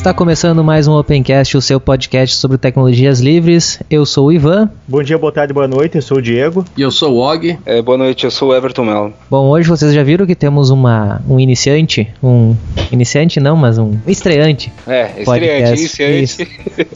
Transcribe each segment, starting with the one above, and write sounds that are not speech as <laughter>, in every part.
Está começando mais um Opencast, o seu podcast sobre tecnologias livres. Eu sou o Ivan. Bom dia, boa tarde, boa noite, eu sou o Diego. E eu sou o Og. É, boa noite, eu sou o Everton Melo. Bom, hoje vocês já viram que temos uma, um iniciante, um iniciante não, mas um estreante. É, estreante, iniciante.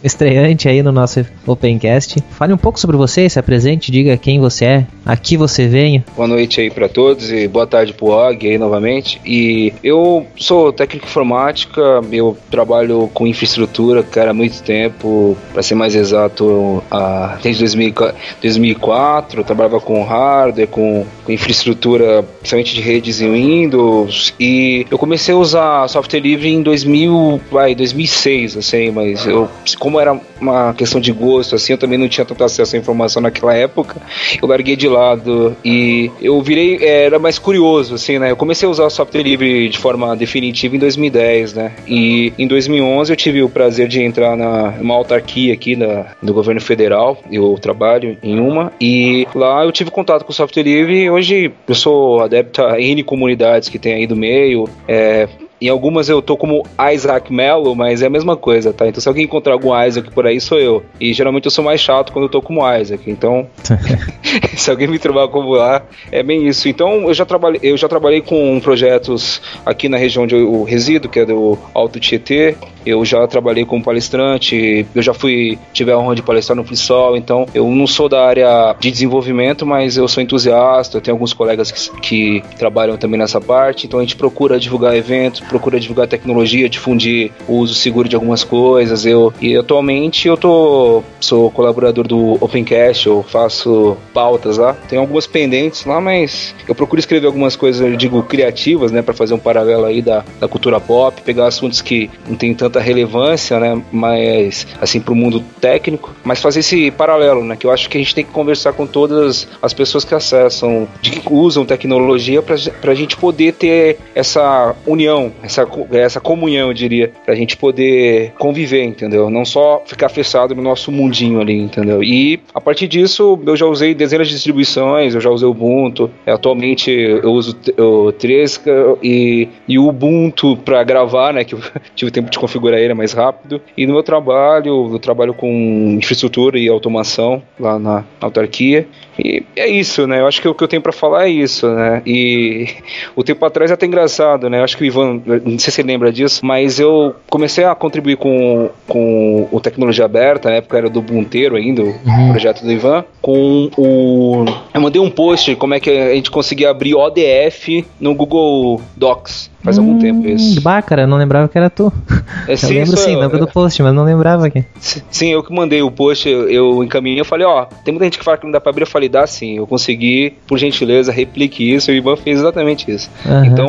estreante aí no nosso Opencast. Fale um pouco sobre você, se apresente, diga quem você é, aqui você vem. Boa noite aí para todos e boa tarde pro Og aí novamente. E eu sou técnico informática, eu trabalho trabalho com infraestrutura, cara, há muito tempo, para ser mais exato, a, desde 2004, eu trabalhava com hardware, com, com infraestrutura, principalmente de redes em Windows, e eu comecei a usar software livre em 2000, vai, 2006, assim, mas eu, como era uma questão de gosto, assim, eu também não tinha tanto acesso à informação naquela época, eu larguei de lado e eu virei, é, era mais curioso, assim, né, eu comecei a usar software livre de forma definitiva em 2010, né, e em 2011 2011 eu tive o prazer de entrar na uma autarquia aqui na, do governo federal. Eu trabalho em uma e lá eu tive contato com o software livre. Hoje eu sou adepto a N comunidades que tem aí do meio. É, em algumas eu tô como Isaac Mello, mas é a mesma coisa, tá? Então se alguém encontrar algum Isaac por aí, sou eu. E geralmente eu sou mais chato quando eu tô como Isaac. Então, <laughs> <laughs> se alguém me trovar como lá, é bem isso. Então eu já trabalhei, eu já trabalhei com projetos aqui na região onde eu resido, que é do Alto Tietê. Eu já trabalhei como palestrante, eu já fui, tive a honra de palestrar no FreeSol, então eu não sou da área de desenvolvimento, mas eu sou entusiasta, eu tenho alguns colegas que, que trabalham também nessa parte, então a gente procura divulgar eventos, procura divulgar tecnologia, difundir o uso seguro de algumas coisas. Eu e atualmente eu tô sou colaborador do Opencast, eu faço pautas lá. Tem algumas pendentes lá, mas eu procuro escrever algumas coisas, eu digo criativas, né, para fazer um paralelo aí da, da cultura pop, pegar assuntos que não tem tanta relevância, né, mas assim pro mundo técnico, mas fazer esse paralelo, né, que eu acho que a gente tem que conversar com todas as pessoas que acessam, que usam tecnologia para a gente poder ter essa união, essa, essa comunhão, eu diria, pra gente poder conviver, entendeu? Não só ficar fechado no nosso mundinho ali, entendeu? E a partir disso, eu já usei dezenas de distribuições, eu já usei Ubuntu, atualmente eu uso o Tresca e, e o Ubuntu para gravar, né, que eu <laughs> tive tempo de configurar ele mais rápido. E no meu trabalho, eu trabalho com infraestrutura e automação lá na autarquia. E é isso, né? Eu acho que o que eu tenho para falar é isso, né? E <laughs> o tempo atrás é até engraçado, né? Eu acho que o Ivan, não sei se você lembra disso, mas eu comecei a contribuir com, com o Tecnologia Aberta, na época era do Bunteiro ainda, o uhum. projeto do Ivan, com o... Eu mandei um post como é que a gente conseguia abrir ODF no Google Docs. Faz hum, algum tempo isso. Bah, cara, não lembrava que era tu. <laughs> É, eu sim, lembro sim, eu, lembro do post, mas não lembrava aqui. Sim, eu que mandei o post, eu, eu encaminhei, eu falei, ó, tem muita gente que fala que não dá pra abrir, eu falei, dá sim, eu consegui, por gentileza, replique isso, e o Ivan fez exatamente isso. Uhum. Então,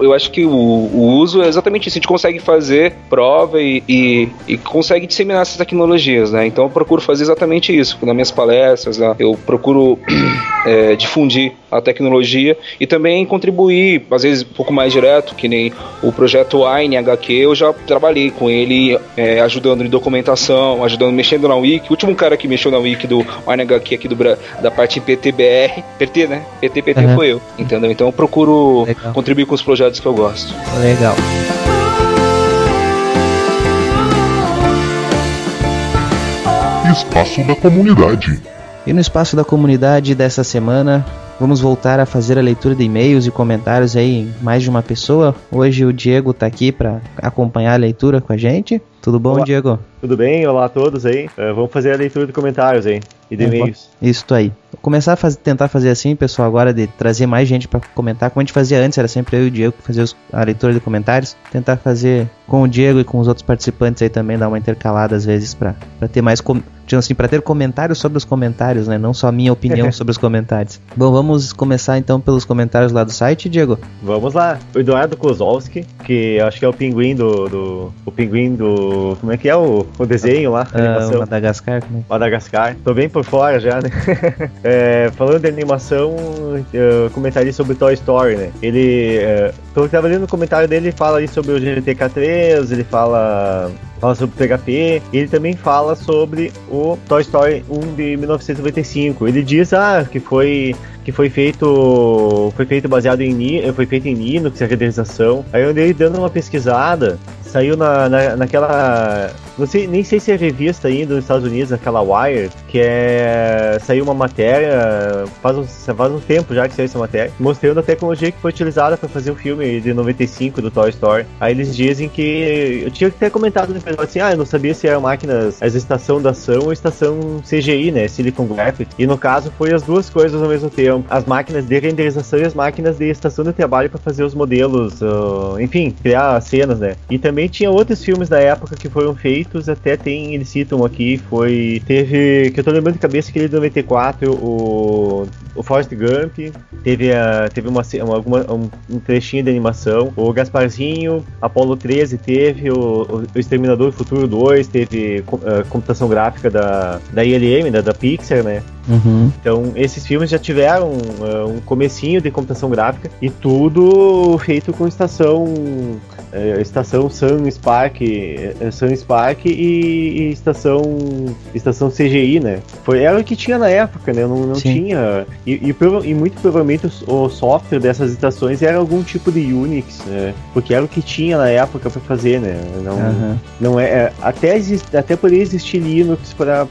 eu acho que o, o, uso é exatamente isso, a gente consegue fazer prova e, e, e, consegue disseminar essas tecnologias, né? Então, eu procuro fazer exatamente isso, nas minhas palestras, né? eu procuro <clears throat> é, difundir a tecnologia e também contribuir, às vezes um pouco mais direto, que nem o projeto Wine HQ, eu já trabalhei com ele é, ajudando em documentação, ajudando, mexendo na Wiki. O último cara que mexeu na Wiki do Wine HQ aqui do, da parte PTBR, PT, né? PT, PT uhum. foi eu, entendeu? Então eu procuro Legal. contribuir com os projetos que eu gosto. Legal. Espaço da comunidade. E no espaço da comunidade dessa semana, vamos voltar a fazer a leitura de e-mails e comentários aí em mais de uma pessoa. Hoje o Diego está aqui para acompanhar a leitura com a gente. Tudo bom, Olá. Diego? Tudo bem? Olá a todos aí. Uh, vamos fazer a leitura de comentários aí e de e-mails. Isso aí. Vou começar a tentar fazer assim, pessoal, agora de trazer mais gente para comentar. Como a gente fazia antes, era sempre eu e o Diego que fazia a leitura de comentários. Tentar fazer com o Diego e com os outros participantes aí também, dar uma intercalada às vezes para ter mais. Com assim, para ter comentários sobre os comentários, né? Não só a minha opinião <laughs> sobre os comentários. Bom, vamos começar então pelos comentários lá do site, Diego? Vamos lá. O Eduardo Kozowski que acho que é o pinguim do, do o pinguim do como é que é o, o desenho lá, Ah. Madagascar, é que- Madagascar. Tô bem por fora já, né? <laughs> É, falando de animação, eu comentaria sobre Toy Story, né? Ele. É, pelo que tava lendo no comentário dele, ele fala aí sobre o GTK3, ele fala. Fala sobre o PHP, ele também fala sobre o Toy Story 1 de 1995. Ele diz ah, que foi que foi feito foi feito baseado em foi feito em Linux a renderização. Aí eu andei dando uma pesquisada, saiu na, na, naquela sei, nem sei se é revista ainda nos Estados Unidos, aquela Wired, que é. Saiu uma matéria, faz um, faz um tempo já que saiu essa matéria, mostrando a tecnologia que foi utilizada para fazer o filme de 95 do Toy Story. Aí eles dizem que. Eu tinha ter comentado no episódio assim, ah, eu não sabia se eram máquinas, as estação da ação ou estação CGI, né? Silicon Graphics. E no caso foi as duas coisas ao mesmo tempo. As máquinas de renderização e as máquinas de estação de trabalho para fazer os modelos, ah, enfim, criar as cenas, né? E também tinha outros filmes da época que foram feitos, até tem, eles citam aqui, foi. Teve. Que eu tô lembrando de cabeça aquele de 94, o. O Forrest Gump, teve, a, teve uma, uma- um, um trechinho de animação. O Gasparzinho, Apollo 13 teve, o, o Exterminador do Futuro 2 teve ah, computação gráfica da, da ILM, da, da Pixar, né? Uhum. Então, esses filmes já tiveram uh, um comecinho de computação gráfica e tudo feito com estação eh, estação Sun Spark, eh, Sun Spark e, e estação estação CGI, né? Foi era o que tinha na época, né? Não, não Sim. tinha e, e, e muito provavelmente os- o, software dessas estações era algum tipo de Unix, né? Porque era o que tinha na época para fazer, né? Não, Aham. não é, é, até existe, até poderia existir Linux para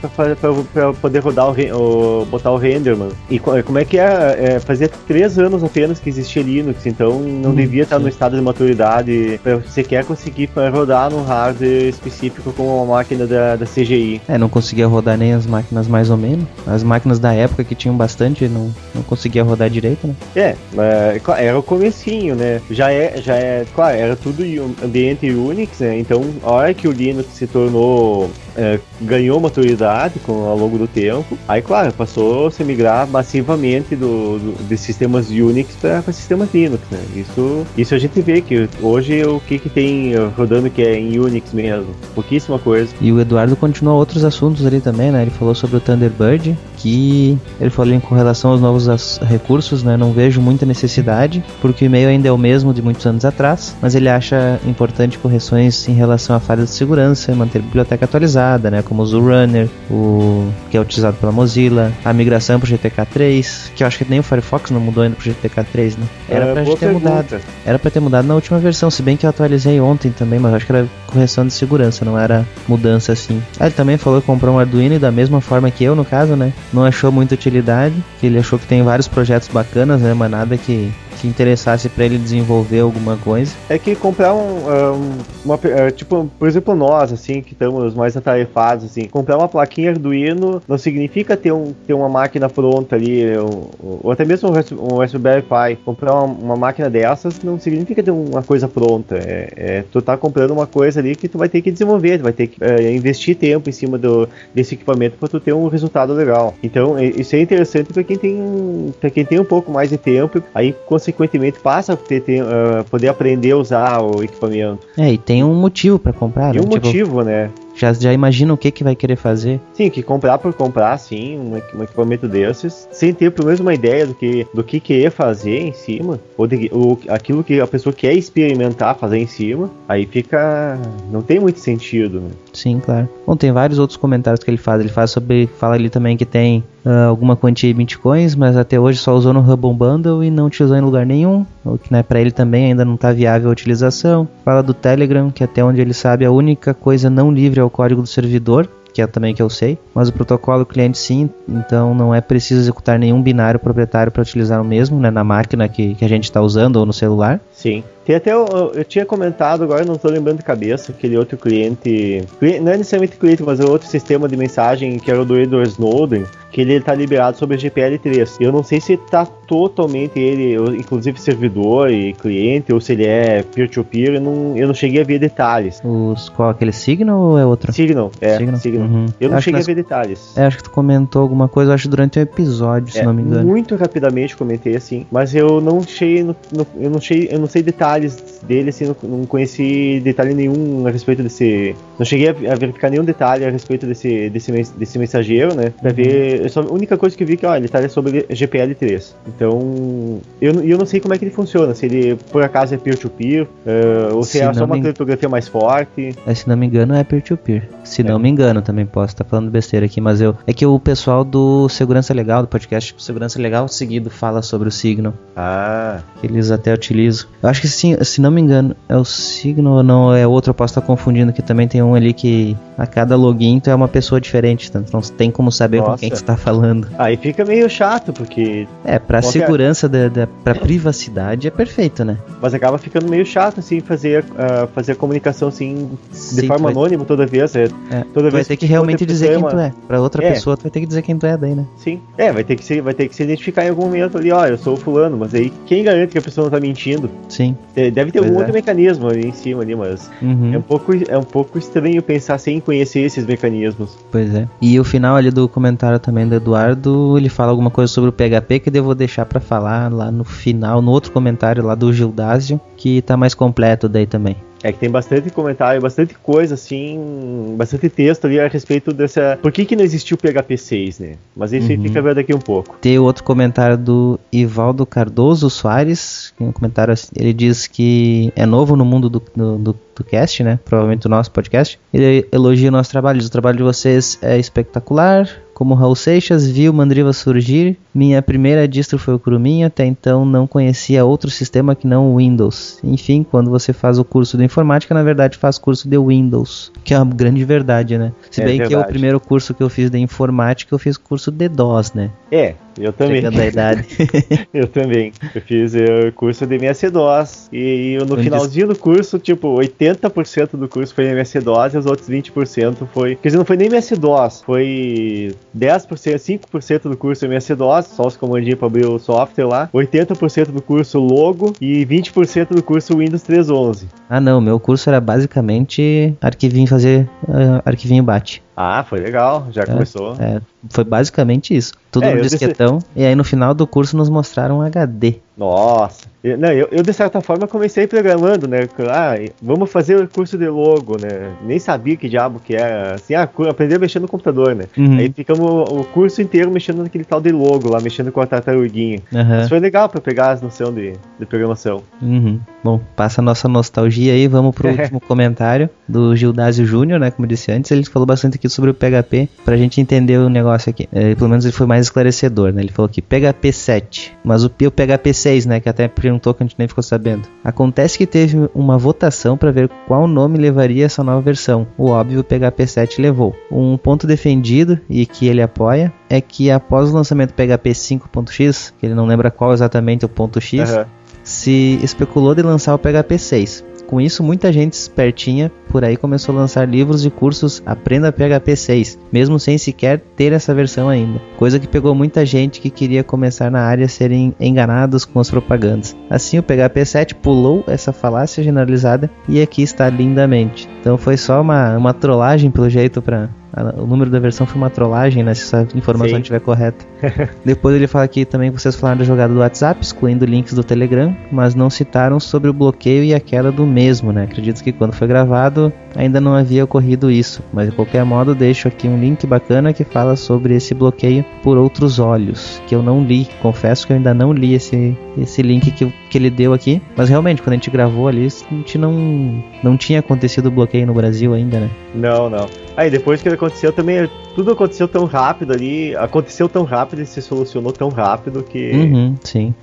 poder rodar o, o- botar o render, mano. E co- como é que é, é fazia três anos apenas que existia Linux, então não Hum, devia estar no estado de maturidade você quer conseguir para rodar num hardware específico com uma máquina da, da CGI. É, não conseguia rodar nem as máquinas mais ou menos. As máquinas da época que tinham bastante não, não conseguia rodar direito, né? É, é, era o comecinho, né? Já é, já é, claro, era tudo ambiente Unix, né? Então, a hora que o Linux se tornou, é, ganhou maturidade com, ao longo do tempo, aí, claro, passou a se migrar massivamente do, do- de sistemas Unix para sistemas Linux, né? Isso, isso a gente vê que hoje o que que tem rodando que é em Unix mesmo? Pouquíssima coisa. E o Eduardo continuou outros assuntos ali também, né? Ele falou sobre o Thunderbird, que ele falou em com relação aos novos recursos, né? Não vejo muita necessidade, porque o e-mail ainda é o mesmo de muitos anos atrás, mas ele acha importante correções em relação a falhas de segurança, manter a biblioteca atualizada, né? Como o ZooRunner, o que é utilizado pela Mozilla, a migração para o GTK3, que eu acho que nem o Firefox não mudou ainda para o GTK3, né? Era pra boa gente ter mudado. pergunta. Era pra ter mudado na última versão, se bem que eu atualizei ontem também, mas acho que era correção de segurança, não era mudança assim. Ah, ele também falou que comprou um Arduino e da mesma forma que eu, no caso, né? Não achou muita utilidade, que ele achou que tem vários projetos bacanas, né? Mas nada que, que interessasse pra ele desenvolver alguma coisa. É que comprar um, ah, um- uma, ah, tipo, por exemplo, nós, assim, que estamos mais atarefados, assim, comprar uma plaquinha Arduino não significa ter, um, ter uma máquina pronta ali, ou, ou até mesmo um Ras- Raspberry Pi. Comprar uma, uma máquina dessas não significa ter uma coisa pronta. É, é, tu tá comprando uma coisa ali que tu vai ter que desenvolver, tu vai ter que é, investir tempo em cima do, desse equipamento para tu ter um resultado legal. Então, é- isso é interessante para quem tem para quem tem um pouco mais de tempo, aí consequentemente passa a ter, ter, ah, poder aprender a usar o equipamento. É, e tem um motivo pra comprar, E né? um Tipo, motivo, né? já, já imagina o que que vai querer fazer. Sim, que comprar por comprar, sim, um, um equipamento desses, sem ter pelo menos uma ideia do que, do que querer fazer em cima, ou, de, ou aquilo que a pessoa quer experimentar fazer em cima, aí fica. não tem muito sentido, né? Sim, claro. Bom, tem vários outros comentários que ele faz. Ele faz sobre. Fala ali também que tem ah, alguma quantia de bitcoins, mas até hoje só usou no Hubble Bundle e não utilizou em lugar nenhum. O que né, para ele também ainda não está viável a utilização. Fala do Telegram, que até onde ele sabe a única coisa não livre é o código do servidor. Que é também que eu sei, mas o protocolo cliente sim, então não é preciso executar nenhum binário proprietário para utilizar o mesmo né, na máquina que, que a gente está usando ou no celular. Sim. Tem até, eu, eu tinha comentado, agora não estou lembrando de cabeça, aquele outro cliente, cli- não é necessariamente cliente, mas é outro sistema de mensagem que era o do Edward Snowden, que ele está liberado sobre GPL3. Eu não sei se está totalmente ele, inclusive servidor e cliente, ou se ele é peer-to-peer, eu não, eu não cheguei a ver detalhes. Os, qual aquele Signal ou é outro? Signal, é, Signal? Signal. Uhum. Eu não Acho cheguei nós- a ver detalhes. É, acho que tu comentou alguma coisa, acho, durante o episódio, se É, não me engano. Muito rapidamente comentei assim, mas eu não sei, no- no- eu não sei, eu não sei detalhes dele, assim, não, não conheci detalhe nenhum a respeito desse. Não cheguei a, a verificar nenhum detalhe a respeito desse, desse, desse mensageiro, né? Pra ver. Só, a única coisa que eu vi é que, ó, ele tá sobre GPL3. Então. Eu, eu não sei como é que ele funciona, se ele por acaso é peer-to-peer, uh, ou se, se é só uma me... criptografia mais forte. É, se não me engano, é peer-to-peer. -peer. Se é. não me engano, também posso estar tá falando besteira aqui, mas eu. É que o pessoal do Segurança Legal, do podcast Segurança Legal, seguido fala sobre o Signal. Ah. Que eles até utilizam. Eu acho que sim, se não me engano, é o Signal ou não é outro, eu posso estar confundindo, que também tem um ali que a cada login tu é uma pessoa diferente, então não tem como saber Nossa. com quem que você tá falando. Aí fica meio chato, porque. É, pra qualquer... segurança, da, da, pra privacidade é perfeito, né? Mas acaba ficando meio chato, assim, fazer, uh, fazer a comunicação, assim, de Sim, forma anônima toda vez. É, é, toda vez vai ter que, que realmente dizer quem tu é. Pra outra é. pessoa, tu vai ter que dizer quem tu é daí, né? Sim. É, vai ter que se, vai ter que se identificar em algum momento ali, ó, eu sou o fulano, mas aí quem garante que a pessoa não tá mentindo? Sim. Deve ter pois algum é. outro mecanismo ali em cima ali, mas uhum. é, um pouco, é um pouco estranho pensar sem conhecer esses mecanismos. Pois é. E o final ali do comentário também do Eduardo, ele fala alguma coisa sobre o PHP que eu vou deixar para falar lá no final, no outro comentário lá do Gildásio, que tá mais completo daí também. É que tem bastante comentário, bastante coisa, assim, bastante texto ali a respeito dessa. Por que, que não existiu o PHP 6, né? Mas isso uhum. fica ver daqui um pouco. Tem outro comentário do Ivaldo Cardoso Soares, um comentário assim, ele diz que é novo no mundo do, do, do, do cast, né? Provavelmente o nosso podcast. Ele elogia o nosso trabalho, diz o trabalho de vocês é espetacular, como Raul Seixas viu Mandriva surgir, minha primeira distro foi o Kurumin, até então não conhecia outro sistema que não o Windows. Enfim, quando você faz o curso de informática, na verdade faz curso de Windows, que é uma grande verdade, né? Se é bem verdade. que o primeiro curso que eu fiz de informática, eu fiz curso de DOS, né? É, eu também. da idade. <laughs> eu também. Eu fiz o curso de MS-DOS e, e no finalzinho do curso, tipo, 80% do curso foi MS-DOS e os outros 20% foi... Quer dizer, não foi nem MS-DOS, foi 10%, 5% do curso MS-DOS, só os comandinhos para abrir o software lá, 80% do curso Logo e 20% do curso Windows 3.11. Ah não, meu curso era basicamente arquivinho fazer uh, arquivinho bate. Ah, foi legal, já é, começou. É, foi basicamente isso. Tudo é, no disquetão. Disse... E aí no final do curso nos mostraram um HD. Nossa. Eu, não, eu, eu, de certa forma comecei programando, né? Ah, vamos fazer o curso de logo, né? Nem sabia que diabo que era. Assim, ah, aprender a mexer no computador, né? Uhum. Aí ficamos o curso inteiro mexendo naquele tal de logo lá, mexendo com a tartaruguinha. Uhum. Isso foi legal para pegar as noções de, de programação. Uhum. Bom, passa a nossa nostalgia aí, vamos pro <laughs> último comentário do Gildásio Júnior, né? Como eu disse antes, ele falou bastante aqui sobre o PHP pra gente entender o negócio aqui. É, pelo menos ele foi mais esclarecedor, né? Ele falou aqui PHP 7, mas o, o PHP 6, né? Que até perguntou que a gente nem ficou sabendo. Acontece que teve uma votação para ver qual nome levaria essa nova versão. O óbvio, o PHP 7 levou. Um ponto defendido e que ele apoia é que após o lançamento do PHP 5.x, que ele não lembra qual exatamente o ponto X, uhum. se especulou de lançar o PHP 6. Com isso, muita gente espertinha por aí começou a lançar livros e cursos Aprenda PHP 6, mesmo sem sequer ter essa versão ainda. Coisa que pegou muita gente que queria começar na área serem enganados com as propagandas. Assim, o PHP 7 pulou essa falácia generalizada e aqui está lindamente. Então foi só uma, uma trollagem pelo jeito para o número da versão foi uma trollagem, né? Se essa informação Sim. estiver correta. <laughs> Depois ele fala aqui também que vocês falaram da jogada do WhatsApp, excluindo links do Telegram, mas não citaram sobre o bloqueio e a queda do mesmo, né? Acredito que quando foi gravado ainda não havia ocorrido isso, mas de qualquer modo deixo aqui um link bacana que fala sobre esse bloqueio por outros olhos, que eu não li. Confesso que eu ainda não li esse, esse link que, que ele deu aqui, mas realmente quando a gente gravou ali, a gente não, não tinha acontecido o bloqueio no Brasil ainda, né? Não, não. Aí depois que ele aconteceu também, tudo aconteceu tão rápido ali, aconteceu tão rápido e se solucionou tão rápido que. Uhum, sim.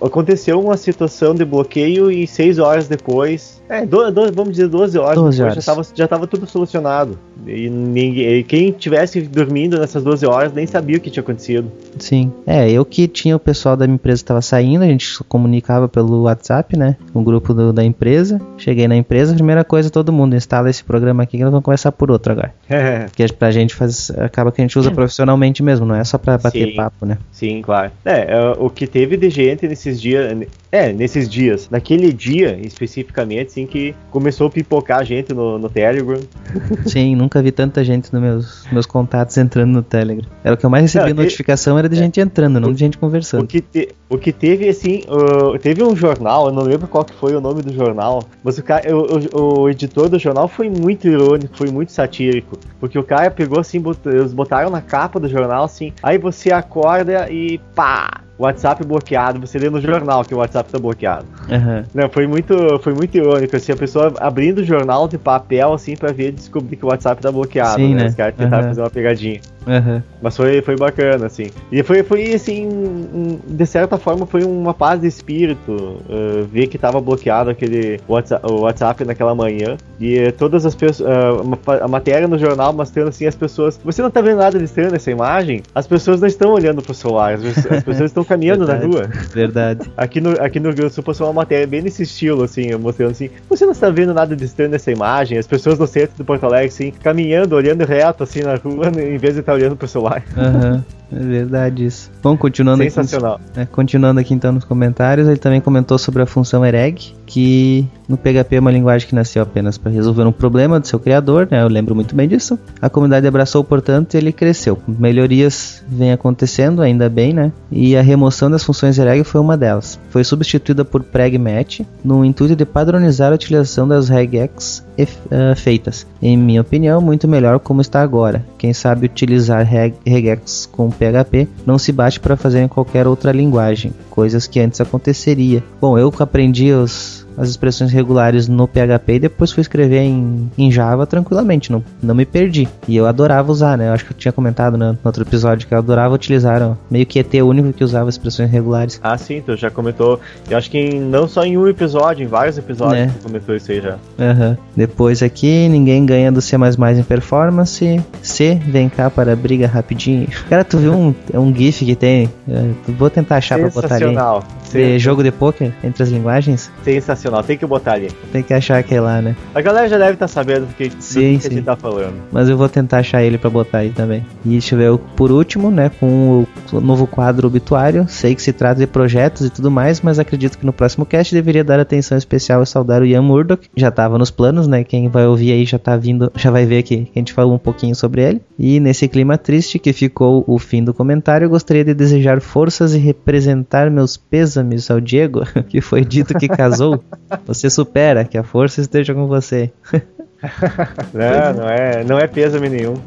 Aconteceu uma situação de bloqueio e seis horas depois. É, do, do, vamos dizer 12 horas 12 depois horas. já estava já tava tudo solucionado. E ninguém, quem tivesse dormindo nessas 12 horas nem sabia o que tinha acontecido. Sim. É, eu que tinha o pessoal da minha empresa que estava saindo, a gente comunicava pelo WhatsApp, né? O grupo do, da empresa. Cheguei na empresa, primeira coisa, todo mundo instala esse programa aqui que nós vamos começar por outro agora. É. <laughs> Que pra gente faz, acaba que a gente usa profissionalmente mesmo, não é só pra bater Sim. papo, né? Sim, claro. É, é, o que teve de gente nesses dias. É, nesses dias. Naquele dia, especificamente, assim, que começou a pipocar gente no, no Telegram. <laughs> Sim, nunca vi tanta gente nos meus, meus contatos entrando no Telegram. Era o que eu mais recebia Não, notificação, era de é. gente entrando, não de gente O conversando. que, te- o que teve, assim, uh, teve um jornal, eu não lembro qual que foi o nome do jornal, mas o, cara, o, o- o editor do jornal foi muito irônico, foi muito satírico. Porque o cara pegou, assim, bot- eles botaram na capa do jornal, assim, aí você acorda e pá! WhatsApp bloqueado, você lê no jornal que o WhatsApp tá bloqueado. Aham. Não, foi muito, foi muito irônico, assim, a pessoa abrindo o jornal de papel, assim, pra ver e descobrir que o WhatsApp tá bloqueado, Sim, né? né? Os caras tentaram Aham. fazer uma pegadinha. Aham. Mas foi, foi bacana, assim. E foi, foi assim, um- de certa forma, foi uma paz de espírito uh, ver que tava bloqueado aquele WhatsApp, o WhatsApp naquela manhã. E eh, todas as pessoas. a matéria no jornal mostrando assim as pessoas. Você não tá vendo nada de estranho nessa imagem? As pessoas não estão olhando pro celular, as, as pessoas estão caminhando na Verdade. rua. Verdade. <laughs> Aqui no, aqui no Rio Grande do Sul passou uma matéria bem nesse estilo, assim, mostrando assim, você não está vendo nada de estranho nessa imagem, as pessoas no centro de Porto Alegre, assim, caminhando, olhando reto, assim, na rua, em vez de estar olhando pro celular. Aham. É verdade isso. Bom, continuando aqui. Sensacional. É, continuando aqui então nos comentários, ele também comentou sobre a função ereg, que no PHP é uma linguagem que nasceu apenas para resolver um problema do seu criador, né? Eu lembro muito bem disso. A comunidade abraçou, portanto, e ele cresceu. Melhorias vêm acontecendo, ainda bem, né? E a remoção das funções ereg foi uma delas. Foi substituída por pragmat no intuito de padronizar a utilização das regex ah, feitas. Em minha opinião, muito melhor como está agora. Quem sabe utilizar reg- regex com PHP não se bate para fazer em qualquer outra linguagem, coisas que antes aconteceria. Bom, eu aprendi os- as expressões regulares no PHP e depois fui escrever em, em Java tranquilamente, não, não me perdi. E eu adorava usar, né? Eu acho que eu tinha comentado né, no outro episódio que eu adorava utilizar, ó, meio que ET único que usava expressões regulares. Ah, sim, tu já comentou. Eu acho que em- não só em um episódio, em vários episódios É. tu comentou isso aí já. Aham. Depois aqui, ninguém ganha do C++ em performance. C, vem cá para a briga rapidinho. Cara, tu viu um, é um GIF que tem? É, vou tentar achar pra botar ali. Sensacional. Jogo de poker entre as linguagens? Sensacional, tem que botar ali. Tem que achar aquele lá, né? A galera já deve estar sabendo do que, do Sim, que sim. a gente tá falando. Mas eu vou tentar achar ele pra botar aí também. E deixa eu ver, por último, né, com o novo quadro obituário. Sei que se trata de projetos e tudo mais, mas acredito que no próximo cast deveria dar atenção especial e saudar o Ian Murdoch. Já tava nos planos, né? Quem vai ouvir aí já tá vindo, já vai ver que a gente falou um pouquinho sobre ele. E nesse clima triste que ficou o fim do comentário, eu gostaria de desejar forças e representar meus pêsames ao Diego, <laughs> que foi dito que casou. <laughs> Você supera, que a força esteja com você. <laughs> <laughs> Não, não é, não é pêsame nenhum. <laughs>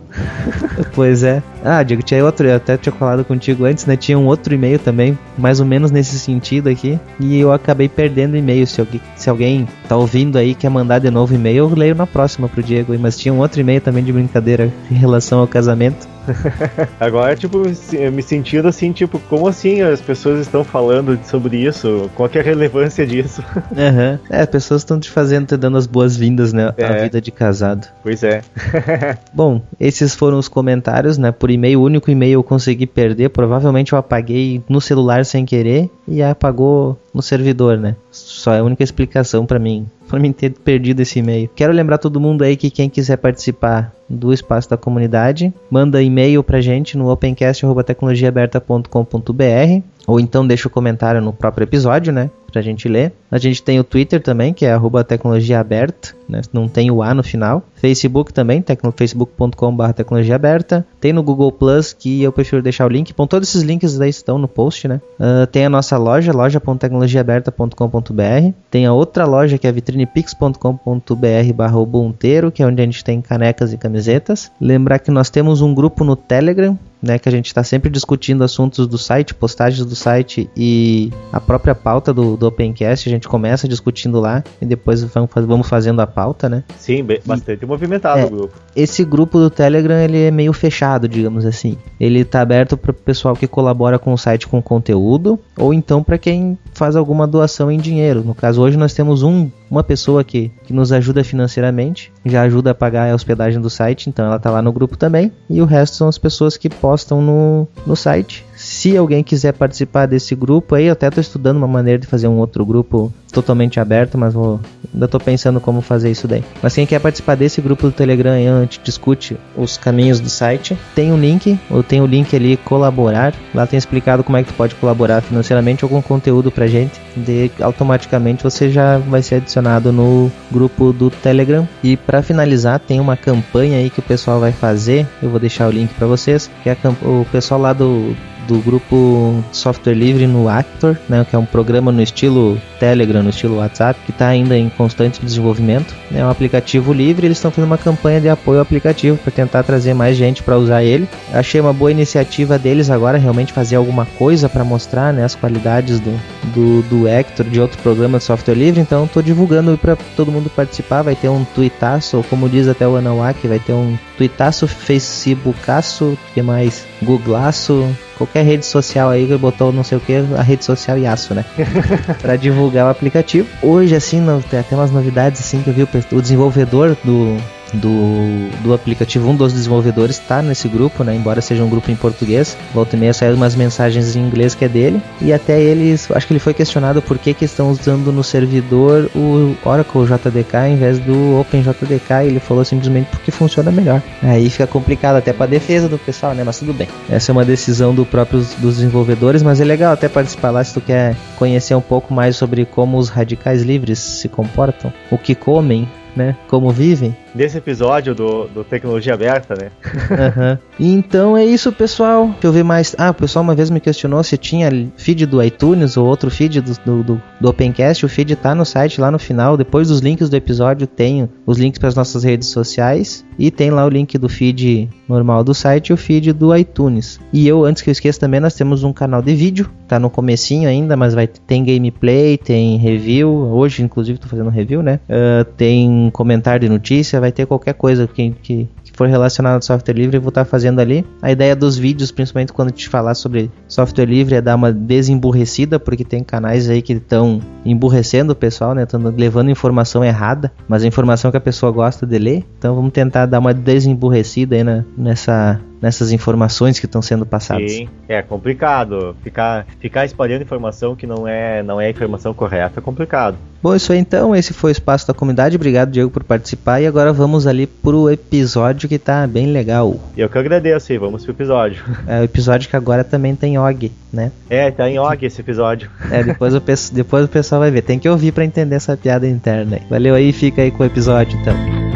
Pois é. Ah, Diego, tinha outro, eu até tinha falado contigo antes, né? Tinha um outro e-mail também, mais ou menos nesse sentido aqui. E eu acabei perdendo o e-mail. Se alguém, se alguém tá ouvindo aí quer mandar de novo e-mail, eu leio na próxima pro Diego. Mas tinha um outro e-mail também de brincadeira em relação ao casamento. <laughs> Agora, tipo, me sentindo assim, tipo, como assim as pessoas estão falando sobre isso? Qual que é a relevância disso? Aham. É, as pessoas estão te fazendo, te dando as boas-vindas, né? É. vida de casado. Pois é. <laughs> Bom, esses foram os comentários, né? Por e-mail, o único e-mail eu consegui perder. Provavelmente eu apaguei no celular sem querer e apagou no servidor, né? Só é a única explicação pra mim, pra mim ter perdido esse e-mail. Quero lembrar todo mundo aí que quem quiser participar do espaço da comunidade, manda e-mail pra gente no opencast@tecnologiaaberta.com.br ou então deixa o comentário no próprio episódio, né? Pra gente ler. A gente tem o Twitter também, que é arroba tecnologia aberta, né? Não tem o A no final. Facebook também, tecno, facebook.com.br tecnologia aberta. Tem no Google Plus, que eu prefiro deixar o link. Bom, todos esses links aí estão no post, né? Ah, tem a nossa loja, loja.tecnologiaaberta.com.br. Tem a outra loja que é vitrinepix.com.br barra ubunteiro, que é onde a gente tem canecas e camisetas. Lembrar que nós temos um grupo no Telegram, né, que a gente está sempre discutindo assuntos do site, postagens do site e a própria pauta do, do Opencast. A gente começa discutindo lá e depois vamos, vamos fazendo a pauta, né? Sim, bastante movimentado É. o grupo. Esse grupo do Telegram ele é meio fechado, digamos assim. Ele tá aberto para o pessoal que colabora com o site com conteúdo ou então para quem faz alguma doação em dinheiro. No caso, hoje nós temos um, uma pessoa que, que nos ajuda financeiramente, já ajuda a pagar a hospedagem do site, então ela tá lá no grupo também. E o resto são as pessoas que postam no, no site. Se alguém quiser participar desse grupo aí, eu até tô estudando uma maneira de fazer um outro grupo totalmente aberto, mas vou, ainda tô pensando como fazer isso daí. Mas quem quer participar desse grupo do Telegram aí, a gente discute os caminhos do site, tem um link, ou tem o link ali colaborar. Lá tem explicado como é que tu pode colaborar financeiramente com conteúdo pra gente. De automaticamente você já vai ser adicionado no grupo do Telegram. E para finalizar, tem uma campanha aí que o pessoal vai fazer. Eu vou deixar o link para vocês, que é o pessoal lá do do grupo Software Livre no Actor, né, que é um programa no estilo Telegram, no estilo WhatsApp, que está ainda em constante desenvolvimento. É um aplicativo livre, eles estão fazendo uma campanha de apoio ao aplicativo para tentar trazer mais gente para usar ele. Achei uma boa iniciativa deles agora realmente fazer alguma coisa para mostrar né, as qualidades do, do, do Hector, de outro programa de software livre, então estou divulgando para todo mundo participar. Vai ter um tweetaço, ou como diz até o Anawak, vai ter um tweetaço, facebookaço, que mais? Googlaço, qualquer rede social aí que botou não sei o que, a rede social Yasu, né? <laughs> para divulgar o aplicativo. Hoje, assim, no, tem até umas novidades assim que eu vi o, o desenvolvedor do do, do aplicativo, um dos desenvolvedores está nesse grupo, né? Embora seja um grupo em português, volta e meia saem umas mensagens em inglês que é dele. E até eles, acho que ele foi questionado por que, que estão usando no servidor o Oracle JDK em vez do OpenJDK. E ele falou simplesmente porque funciona melhor. Aí fica complicado até para defesa do pessoal, né? Mas tudo bem. Essa é uma decisão do próprio dos desenvolvedores, mas é legal até participar lá se tu quer conhecer um pouco mais sobre como os radicais livres se comportam, o que comem, né? Como vivem desse episódio do, do Tecnologia Aberta, né? uhum. Então é isso, pessoal. Deixa eu ver mais. Ah, o pessoal uma vez me questionou se tinha feed do iTunes ou outro feed do, do, do, do Opencast. O feed tá no site lá no final. Depois dos links do episódio, tem os links para as nossas redes sociais. E tem lá o link do feed normal do site e o feed do iTunes. E eu, antes que eu esqueça também, nós temos um canal de vídeo. Tá no comecinho ainda, mas vai tem gameplay, tem review. Hoje, inclusive, tô fazendo review, né? Uh, tem comentário de notícia, vai ter qualquer coisa que, que, for relacionado ao software livre, eu vou estar fazendo ali. A ideia dos vídeos, principalmente quando gente falar sobre software livre, é dar uma desemburrecida, porque tem canais aí que estão emburrecendo o pessoal, né? Estão levando informação errada, mas a informação que a pessoa gosta de ler. Então vamos tentar dar uma desemburrecida aí na, nessa nessas informações que estão sendo passadas. Sim, é complicado. Ficar, ficar espalhando informação que não é, não é informação correta é complicado. Bom, isso aí então, esse foi o Espaço da Comunidade. Obrigado, Diego, por participar. E agora vamos ali pro episódio que tá bem legal. Eu que agradeço, e vamos pro episódio. <laughs> É o episódio que agora também tem OG, né? É, tá em OG esse episódio. <laughs> É, depois o, depois o pessoal vai ver. Tem que ouvir para entender essa piada interna. Valeu aí, fica aí com o episódio então.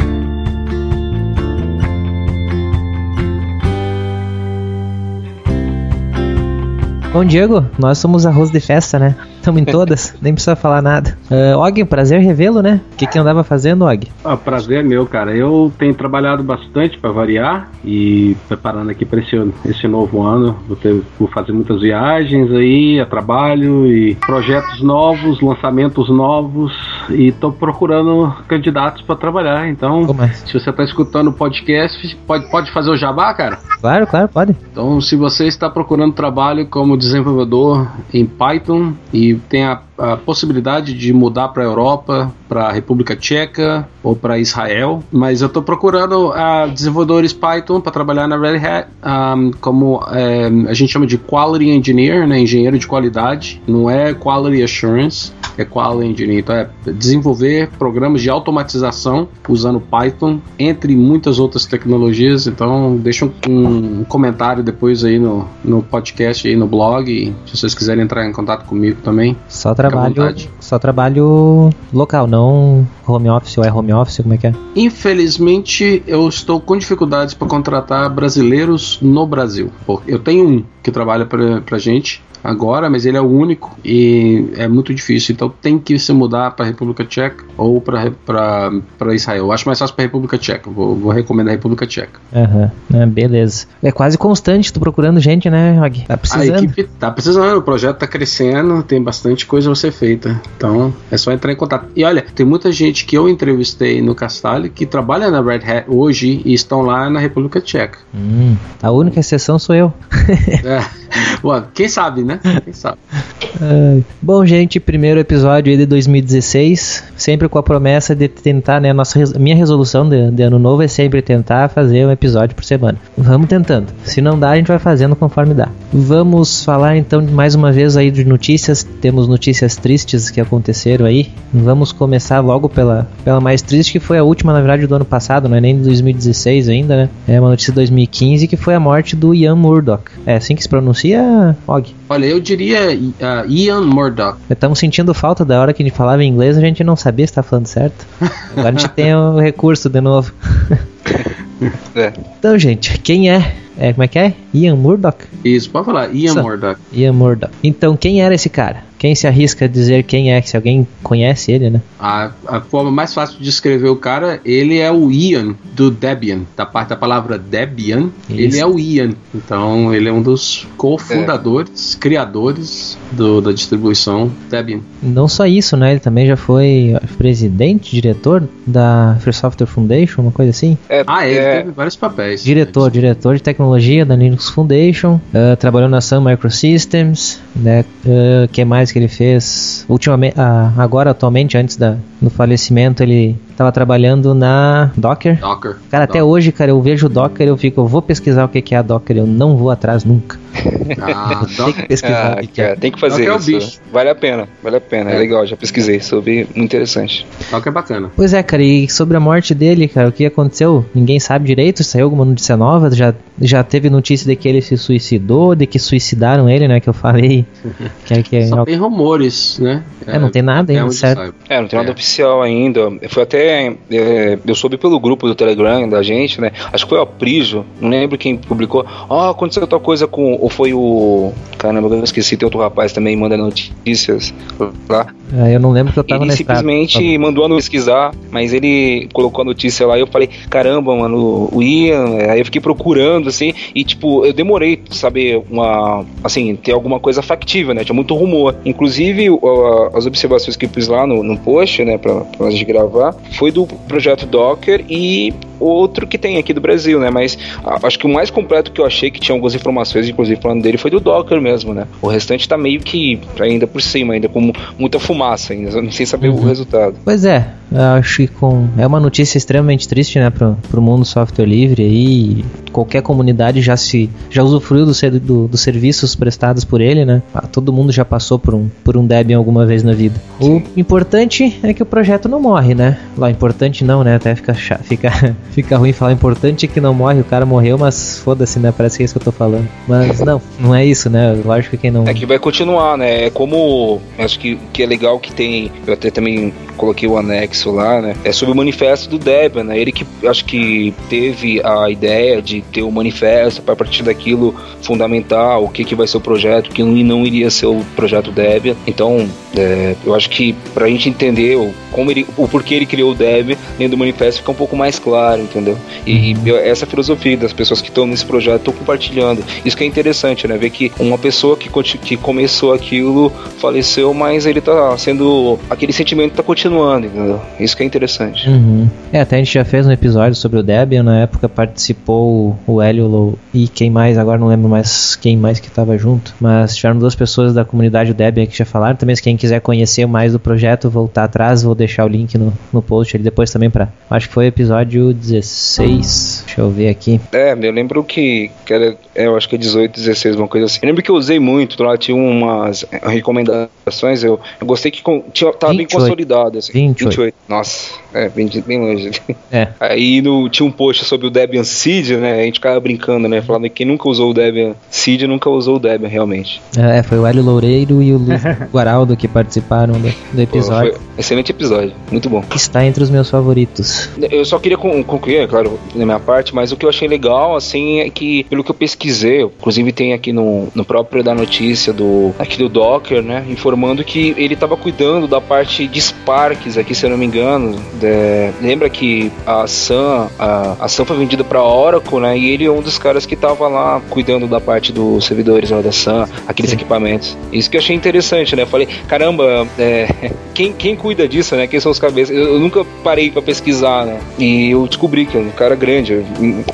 Bom, Diego, nós somos arroz de festa, né? Estamos em todas, <laughs> nem precisa falar nada. Uh, Og, prazer revê-lo, né? O que, que andava fazendo, Og? Ah, prazer é meu, cara. Eu tenho trabalhado bastante para variar e preparando aqui para esse, esse novo ano. Vou, ter, vou fazer muitas viagens aí, a trabalho e projetos novos, lançamentos novos e estou procurando candidatos para trabalhar. Então, é? se você está escutando o podcast, pode, pode fazer o jabá, cara? Claro, claro, pode. Então, se você está procurando trabalho como desenvolvedor em Python e tem a, a possibilidade de mudar para a Europa, para a República Tcheca ou para Israel, mas eu estou procurando uh, desenvolvedores Python para trabalhar na Red Hat um, como uh, a gente chama de Quality Engineer, né, engenheiro de qualidade, não é Quality Assurance, é Quality Engineer, então é desenvolver programas de automatização usando Python, entre muitas outras tecnologias, então deixa um, um comentário depois aí no, no podcast aí no blog, se vocês quiserem entrar em contato comigo também. Só trabalho, só trabalho local, não home office ou é home office, como é que é? Infelizmente, eu estou com dificuldades para contratar brasileiros no Brasil. Eu tenho um que trabalha para a gente, agora, mas ele é o único e é muito difícil. Então tem que se mudar para a República Tcheca ou para Israel. Eu acho mais fácil para a República Tcheca. Vou, vou, recomendar a República Tcheca. Uhum. beleza. É quase constante tu procurando gente, né, Rog? Tá precisando. A equipe tá precisando, o projeto tá crescendo, tem bastante coisa a ser feita. Então é só entrar em contato. E olha, tem muita gente que eu entrevistei no Castalho que trabalha na Red Hat hoje e estão lá na República Tcheca. Hum, a única exceção sou eu. <laughs> é. Bom, quem sabe, né? Quem sabe. Ai. Bom, gente, primeiro episódio aí de 2016, sempre com a promessa de tentar, né, nossa minha resolução de, de ano novo é sempre tentar fazer um episódio por semana. Vamos tentando. Se não dá, a gente vai fazendo conforme dá. Vamos falar então mais uma vez aí de notícias. Temos notícias tristes que aconteceram aí. Vamos começar logo pela, pela mais triste, que foi a última, na verdade, do ano passado, não é nem de 2016 ainda, né? É uma notícia de 2015 que foi a morte do Ian Murdoch. É assim que se pronuncia, Og? Olha, eu diria uh, Ian Murdoch. Estamos sentindo falta da hora que a gente falava em inglês, a gente não sabia se tá falando certo. Agora a gente <laughs> tem o recurso de novo. É. Então, gente, quem é? É? Como é que é? Ian Murdoch? Isso, pode falar, Ian Isso. Murdoch. Ian Murdoch. Então, quem era esse cara? Quem se arrisca a dizer quem é? Se alguém conhece ele, né? A, a forma mais fácil de descrever o cara, ele é o Ian do Debian. Da parte da palavra Debian, ele Isso. é o Ian. Então, ele é um dos cofundadores, criadores do, da distribuição Debian. Não só isso, né? Ele também já foi presidente, diretor da Free Software Foundation, uma coisa assim. É, Ah, ele é, teve vários papéis. Diretor, diretor de tecnologia da Linux Foundation, ah, trabalhou na Sun Microsystems, né? O que mais que ele fez? Ultimamente, ah, agora atualmente, antes da, do falecimento, ele estava trabalhando na Docker. Docker. Cara, até Docker. hoje, cara, eu vejo Docker, eu fico, eu vou pesquisar o que é a Docker, eu não vou atrás nunca. <laughs> Ah, Tem que pesquisar ah, o é. cara, tem que fazer Docker é o isso. bicho. Vale a pena, vale a pena. É, É. legal, já pesquisei sobre, muito interessante. Docker é bacana. Pois é, cara, e sobre a morte dele, cara, o que aconteceu? Ninguém sabe direito, saiu alguma notícia nova, já, já teve notícia de que ele se suicidou, de que suicidaram ele, né, que eu falei. <laughs> que, é- que é- Só tem rumores, né? É, não tem nada ainda, certo? sabe. É, não tem nada É. oficial ainda. Foi até. é, eu soube pelo grupo do Telegram da gente, né? Acho que foi o Aprijo, não lembro quem publicou. Ah, aconteceu tal coisa com. Ou foi o. Caramba, eu esqueci, tem outro rapaz também mandando notícias lá. Ah, eu não lembro que eu tava Ele na estrada. simplesmente mandou notícia pesquisar, mas ele colocou a notícia lá e eu falei, caramba, mano, o Ian. Aí eu fiquei procurando, assim, e tipo, eu demorei saber uma. Assim, ter alguma coisa factível, né? Tinha muito rumor. Inclusive, as observações que eu pus lá no, no post, né, pra, pra gente gravar, foi do projeto Docker e outro que tem aqui do Brasil, né? Mas acho que o mais completo que eu achei que tinha algumas informações, inclusive falando dele, foi do Docker mesmo, né? O restante tá meio que ainda por cima, ainda com muita fumaça, ainda <laughs> sem saber o Uhum. resultado. Pois é, acho que com... é uma notícia extremamente triste, né, pro, pro mundo software livre aí. Qualquer comunidade já se já usufruiu do, do- dos serviços prestados por ele, né? Ah, Todo mundo já passou por um, por um Debian alguma vez na vida. O importante é que o projeto não morre, né? Lá, importante não, né? Até fica, fica, <laughs> fica ruim falar importante é que não morre, o cara morreu, mas foda-se, né? Parece que é isso que eu tô falando. Mas não, não é isso, né? Lógico que quem não. É que vai continuar, né? É como. Acho que, que é legal que tem. Eu até também coloquei o anexo lá, né? É sobre o manifesto do Debian, né? Ele que acho que teve a ideia de ter o manifesto para partir daquilo fundamentar o que, que vai ser o projeto, o que não iria ser o projeto Debian. Então, é, eu acho que pra gente entender o, como ele, o porquê ele criou o Debian dentro do manifesto fica um pouco mais claro, entendeu? E, e essa filosofia das pessoas que estão nesse projeto estão compartilhando. Isso que é interessante, né? Ver que uma pessoa que, que começou aquilo faleceu, mas ele tá sendo. aquele sentimento tá continuando, entendeu? Isso que é interessante. Uhum. É, até a gente já fez um episódio sobre o Debian, na época participou o Hélio e quem mais, agora não lembro mais quem mais que estava junto, mas tiveram duas pessoas da comunidade Debian que já falaram, também se quem quiser conhecer mais do projeto, voltar atrás, vou deixar o link no, no post ali depois também pra, acho que foi o episódio 16, deixa eu ver aqui. É, eu lembro que, que era, é, eu acho que é 18, 16, uma coisa assim. Eu lembro que eu usei muito, lá tinha umas recomendações, eu, eu gostei que com, tinha, tava bem 28. consolidado. Assim. 28. Nossa, é, bem, bem longe. É. <laughs> Aí no, tinha um post sobre o Debian Seed, né? A gente ficava brincando, né? Falando que quem nunca usou o Debian Seed nunca usou o Debian realmente. É, foi o Hélio Loureiro e o Luiz <laughs> Guaraldo que participaram do, do Pô, episódio. foi excelente episódio, muito bom. Está entre os meus favoritos. Eu só queria con- concluir, é claro, na minha parte, mas o que eu achei legal, assim, é que, pelo que eu pesquisei, inclusive tem aqui no, no próprio da notícia do aqui do Docker, né, informando que ele estava cuidando da parte de Sparks aqui, se eu não me engano. É, lembra que a Sun, a, a Sun foi vendida para Oracle, né, e ele é um dos caras que estava lá cuidando da parte dos servidores lá da Sun, aqueles Sim. equipamentos. Isso que eu achei interessante, né? Eu falei, caramba, é, <laughs> quem, quem cuida disso, né? Quem são os cabeças? Eu, eu nunca parei para pesquisar, né? E eu descobri que é um cara grande. Eu,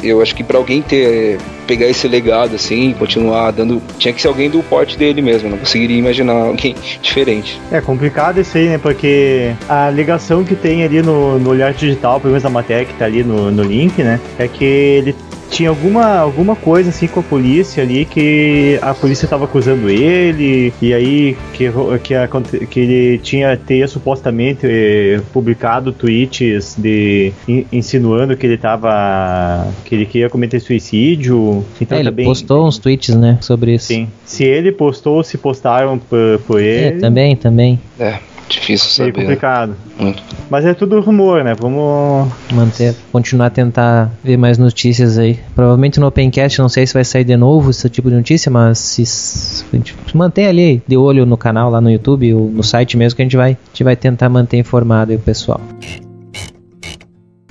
eu acho que para alguém ter pegar esse legado assim, continuar dando, tinha que ser alguém do porte dele mesmo, não conseguiria imaginar alguém <laughs> diferente. É complicado isso aí, né? Porque a ligação que tem ali no, no olhar digital, pelo menos a matéria que tá ali no, no link, né? É que ele tinha alguma, alguma coisa assim com a polícia ali que a polícia estava acusando ele e aí que, que, a, que ele tinha ter supostamente eh, publicado tweets de insinuando que ele estava que ele queria cometer suicídio. Então é, ele também, postou uns tweets, né, sobre isso. Sim. Se ele postou, se postaram por, por é, ele. É, também, também. É. Difícil saber. É complicado. Muito. Mas é tudo rumor, né? Vamos manter, continuar a tentar ver mais notícias aí. Provavelmente no Opencast, não sei se vai sair de novo esse tipo de notícia, mas se, se a gente mantém ali de olho no canal lá no YouTube ou no site mesmo que a gente vai, a gente vai tentar manter informado aí o pessoal.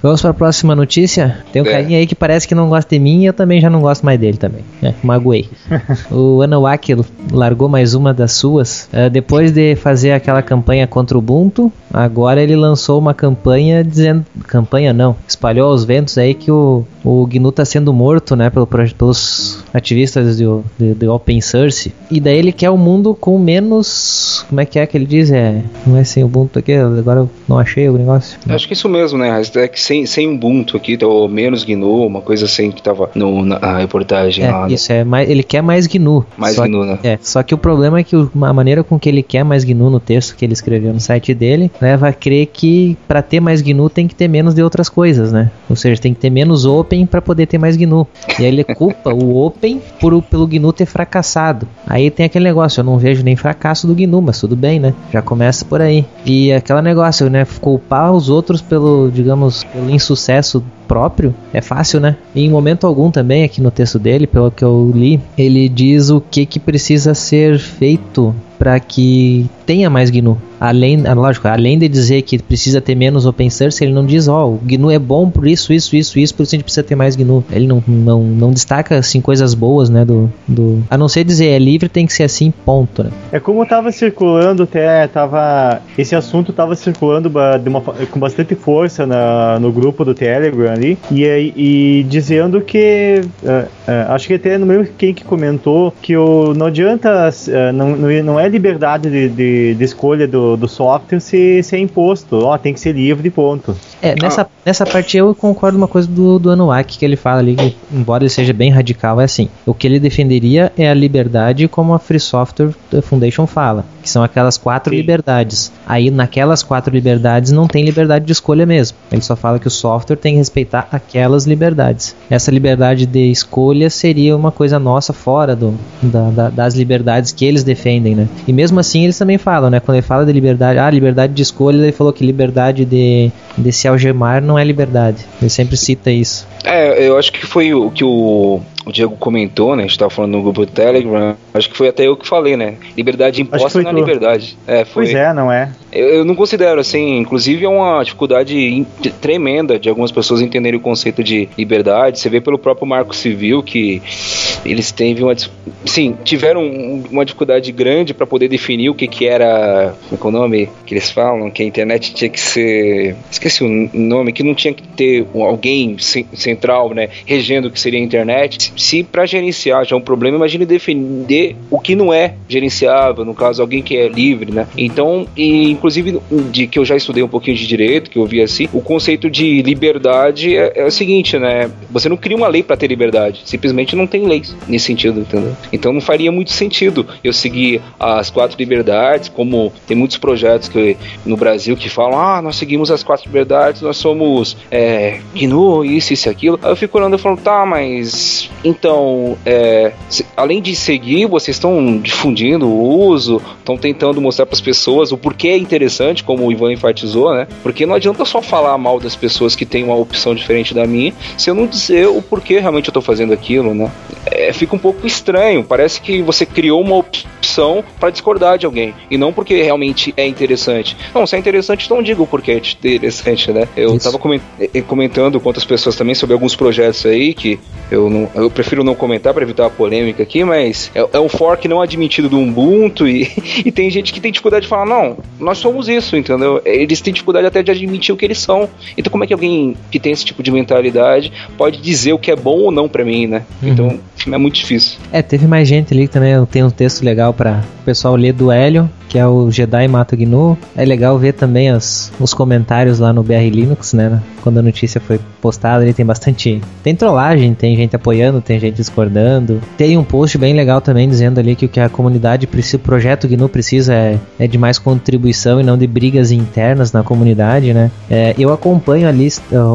Vamos para a próxima notícia. Tem um é. carinha aí que parece que não gosta de mim e eu também já não gosto mais dele também. É, magoei. <laughs> o Anawak largou mais uma das suas. Uh, depois de fazer aquela campanha contra o Ubuntu, agora ele lançou uma campanha dizendo. Campanha não. Espalhou aos ventos aí que o, o GNU está sendo morto, né? Pelo, pelos ativistas do, de, de Open Source. E daí ele quer o um mundo com menos. Como é que é que ele diz? É, não é sem Ubuntu aqui, agora eu não achei o negócio. Acho que isso mesmo, né? É que sem, sem Ubuntu aqui, ou menos GNU, uma coisa assim que tava no, na reportagem é, lá. Né? Isso, é mais, ele quer mais GNU. Mais só GNU, né? É, só que o problema é que a maneira com que ele quer mais GNU no texto que ele escreveu no site dele leva a crer que para ter mais GNU tem que ter menos de outras coisas, né? Ou seja, tem que ter menos Open para poder ter mais GNU. E aí ele culpa o Open por, pelo GNU ter fracassado. Aí tem aquele negócio, eu não vejo nem fracasso do GNU, mas tudo bem, né? Já começa por aí. E aquele negócio, né? Culpar os outros pelo, digamos, pelo insucesso sucesso próprio é fácil, né? E em momento algum também, aqui no texto dele, pelo que eu li, ele diz o que, que precisa ser feito para que tenha mais GNU. Além, ah, lógico, além de dizer que precisa ter menos open source, ele não diz, ó, oh, o GNU é bom por isso, isso, isso, isso, por isso a gente precisa ter mais GNU. Ele não, não, não destaca, assim, coisas boas, né, do, do... A não ser dizer, é livre, tem que ser assim, ponto, né? É como tava circulando até, tava... Esse assunto tava circulando de uma, com bastante força na, no grupo do Telegram ali, e, e dizendo que... Uh, uh, acho que até no meio quem que comentou que o, não adianta, uh, não, não é liberdade de, de, de escolha do do, software se, se é imposto. Ó, tem que ser livre, ponto. É, nessa, ah. nessa parte eu concordo uma coisa do, do Anuak que ele fala ali, que, embora ele seja bem radical, é assim. O que ele defenderia é a liberdade como a Free Software Foundation fala, que são aquelas quatro Sim. liberdades. Aí naquelas quatro liberdades não tem liberdade de escolha mesmo. Ele só fala que o software tem que respeitar aquelas liberdades. Essa liberdade de escolha seria uma coisa nossa fora do, da, da, das liberdades que eles defendem, né? E mesmo assim eles também falam, né? Quando ele fala de liberdade, ah, liberdade de escolha, ele falou que liberdade de, de se algemar não é liberdade. Ele sempre cita isso. É, eu acho que foi o que o o Diego comentou, né? A gente tava falando no grupo do Telegram. Acho que foi até eu que falei, né? Liberdade imposta na liberdade. É, foi. Pois é, não é? Eu, eu, não considero assim. Inclusive é uma dificuldade tremenda de algumas pessoas entenderem o conceito de liberdade. Você vê pelo próprio Marco Civil que eles teve uma, sim, tiveram uma dificuldade grande para poder definir o que que era, como é o nome que eles falam, que a internet tinha que ser, esqueci o nome, que não tinha que ter alguém central, né, regendo o que seria a internet se para gerenciar já é um problema, imagine defender o que não é gerenciável, no caso, alguém que é livre, né? Então, e, inclusive, de que eu já estudei um pouquinho de direito, que eu vi assim, o conceito de liberdade é, é o seguinte, né? Você não cria uma lei para ter liberdade, simplesmente não tem leis nesse sentido, entendeu? Então não faria muito sentido eu seguir as quatro liberdades, como tem muitos projetos que no Brasil que falam, ah, nós seguimos as quatro liberdades, nós somos é, GNU, isso, isso aquilo. Aí eu fico olhando e falo, tá, mas então, é, além de seguir, vocês estão difundindo o uso, estão tentando mostrar para as pessoas o porquê é interessante, como o Ivan enfatizou, né? Porque não adianta só falar mal das pessoas que têm uma opção diferente da minha, se eu não dizer o porquê realmente eu estou fazendo aquilo, né? É, fica um pouco estranho, parece que você criou uma opção para discordar de alguém, e não porque realmente é interessante. Não, se é interessante, então diga o porquê é interessante, né? Eu estava eh, comentando com outras pessoas também sobre alguns projetos aí que eu não. Eu prefiro não comentar para evitar a polêmica aqui, mas é, é, um fork não admitido do Ubuntu e, <laughs> e tem gente que tem dificuldade de falar, não, nós somos isso, entendeu? Eles têm dificuldade até de admitir o que eles são. Então, como é que alguém que tem esse tipo de mentalidade pode dizer o que é bom ou não para mim, né? Uhum. Então, é muito difícil. É, teve mais gente ali também. Tem um texto legal para o pessoal ler do Hélio, que é o Jedi Mata Gnu. É legal ver também as, os comentários lá no BR Linux, né? Quando a notícia foi postada, ele tem bastante. Tem trollagem, tem gente apoiando, tem gente discordando. Tem um post bem legal também dizendo ali que o que a comunidade precisa, o projeto GNU precisa é, é de mais contribuição e não de brigas internas na comunidade, né? É, eu acompanho ali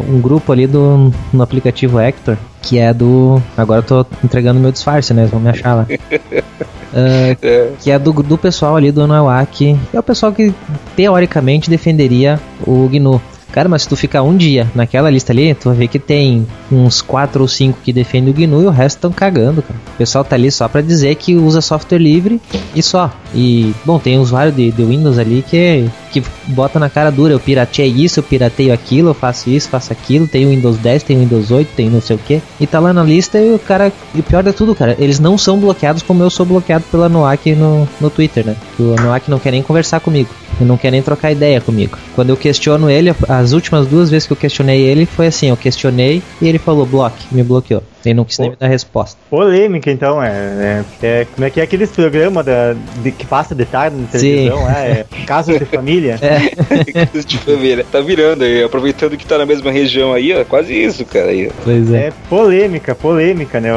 um grupo ali do, no aplicativo Hector, que é do. Agora eu tô entregando meu disfarce, né? Eles vão me achar lá. Uh, <laughs> é. Que é do, do pessoal ali do Anuawak. É o pessoal que teoricamente defenderia o GNU. Cara, mas se tu ficar um dia naquela lista ali, tu vai ver que tem uns 4 ou 5 que defendem o GNU e o resto estão cagando, cara. O pessoal tá ali só pra dizer que usa software livre e só. E, bom, tem usuário de, de Windows ali que, que bota na cara dura, eu piratei isso, eu pirateio aquilo, eu faço isso, faço aquilo, tem o Windows 10, tem o Windows 8, tem não sei o que. E tá lá na lista e o cara, e o pior de tudo, cara, eles não são bloqueados como eu sou bloqueado pela Noak no, no Twitter, né? O Noak não quer nem conversar comigo, ele não quer nem trocar ideia comigo. Quando eu questiono ele, as últimas duas vezes que eu questionei ele foi assim, eu questionei e ele falou bloque, me bloqueou. Ele não quis nem me dar resposta. Polêmica, então, é, é, é, Como é que é aqueles programas da, de, que passa de tarde na televisão? É, é, <laughs> casos de família? É. <laughs> casos de família. Tá virando aí, aproveitando que tá na mesma região aí, ó. Quase isso, cara. Aí. Pois é. É polêmica, polêmica, né?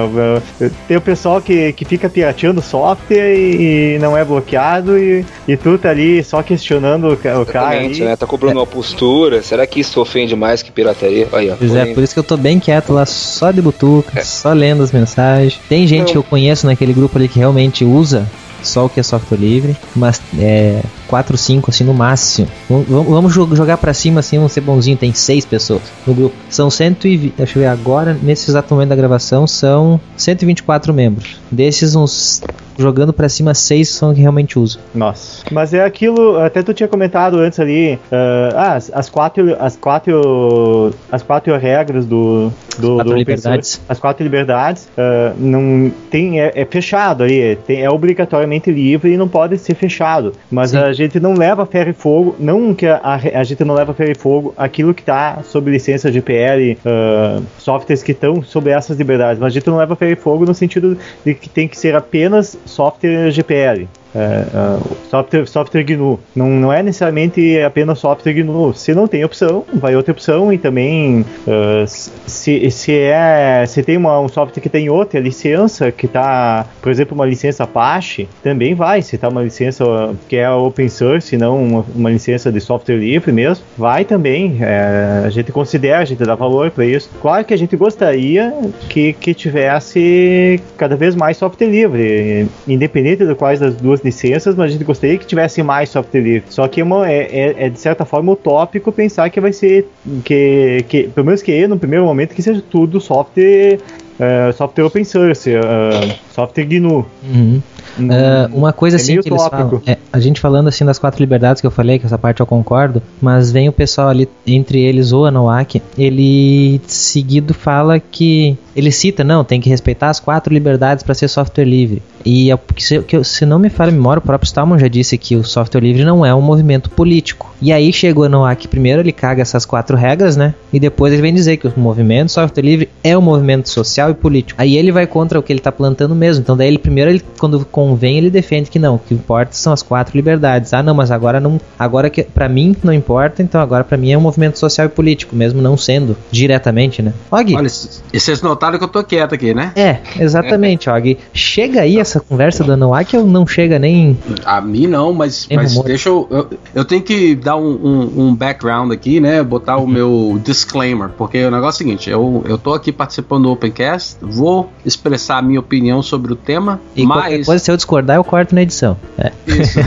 Tem o pessoal que, que fica pirateando software e, e não é bloqueado e, e tu tá ali só questionando o, o cara. Aí. Né? Tá cobrando uma postura. Será que isso ofende mais que pirataria? Aí, ó, pois é, por isso que eu tô bem quieto lá, só de butuca. Só lendo as mensagens. Tem gente que eu conheço naquele grupo ali que realmente usa só o que é software livre, mas é 4, 5 assim no máximo. Vamos jogar para cima assim, vamos ser bonzinho, tem 6 pessoas no grupo. São 120, deixa eu ver agora, nesse exato momento da gravação, são 124 membros. Desses uns jogando para cima seis são que realmente uso. Nossa. Mas é aquilo, até tu tinha comentado antes ali, uh, ah, as, as, quatro, as quatro, as quatro regras do, do, quatro do liberdades. as quatro liberdades, uh, não tem é, é fechado aí, é, tem, é obrigatoriamente livre e não pode ser fechado. Mas a gente não leva ferro e fogo, não que a, a, a, gente não leva ferro e fogo aquilo que está sob licença de PL, uh, softwares que estão sob essas liberdades, mas a gente não leva ferro e fogo no sentido de que tem que ser apenas software GPL é, é, software, software GNU. Não, não é necessariamente apenas software GNU. Se não tem opção, vai outra opção e também uh, se, se, é, se tem uma, um software que tem outra licença, que está, por exemplo, uma licença Apache, também vai. Se está uma licença que é open source, não uma, uma licença de software livre mesmo, vai também. É, a gente considera, a gente dá valor para isso. Claro que a gente gostaria que, que tivesse cada vez mais software livre, independente de quais das duas licenças, mas a gente gostaria que tivesse mais software livre. Só que é, uma, é, é, é, de certa forma utópico pensar que vai ser que, que pelo menos que no primeiro momento que seja tudo software uh, software open source, uh, software GNU. Uhum. Uh, uma coisa é assim que eles falam, é, a gente falando assim das quatro liberdades que eu falei, que essa parte eu concordo, mas vem o pessoal ali, entre eles o Anuak, ele seguido fala que ele cita, não, tem que respeitar as quatro liberdades para ser software livre. E se, que, se não me falha a memória, o próprio Stallman já disse que o software livre não é um movimento político. E aí chegou no AC primeiro, ele caga essas quatro regras, né? E depois ele vem dizer que o movimento software livre é um movimento social e político. Aí ele vai contra o que ele tá plantando mesmo. Então daí ele primeiro, ele, quando convém, ele defende que não, o que importa são as quatro liberdades. Ah, não, mas agora não, agora que para mim não importa, então agora para mim é um movimento social e político, mesmo não sendo diretamente, né? Og, Olha, e vocês notaram que eu tô quieto aqui, né? É, exatamente, Og. Chega aí essa conversa do Anuak que eu não chega nem a mim não, mas, mas deixa eu, eu, eu tenho que dar um, um, um, background aqui, né? Botar o meu disclaimer, porque o negócio é o seguinte: eu, eu tô aqui participando do Opencast, vou expressar a minha opinião sobre o tema, e mas. Depois, se eu discordar, eu corto na edição. É. Isso.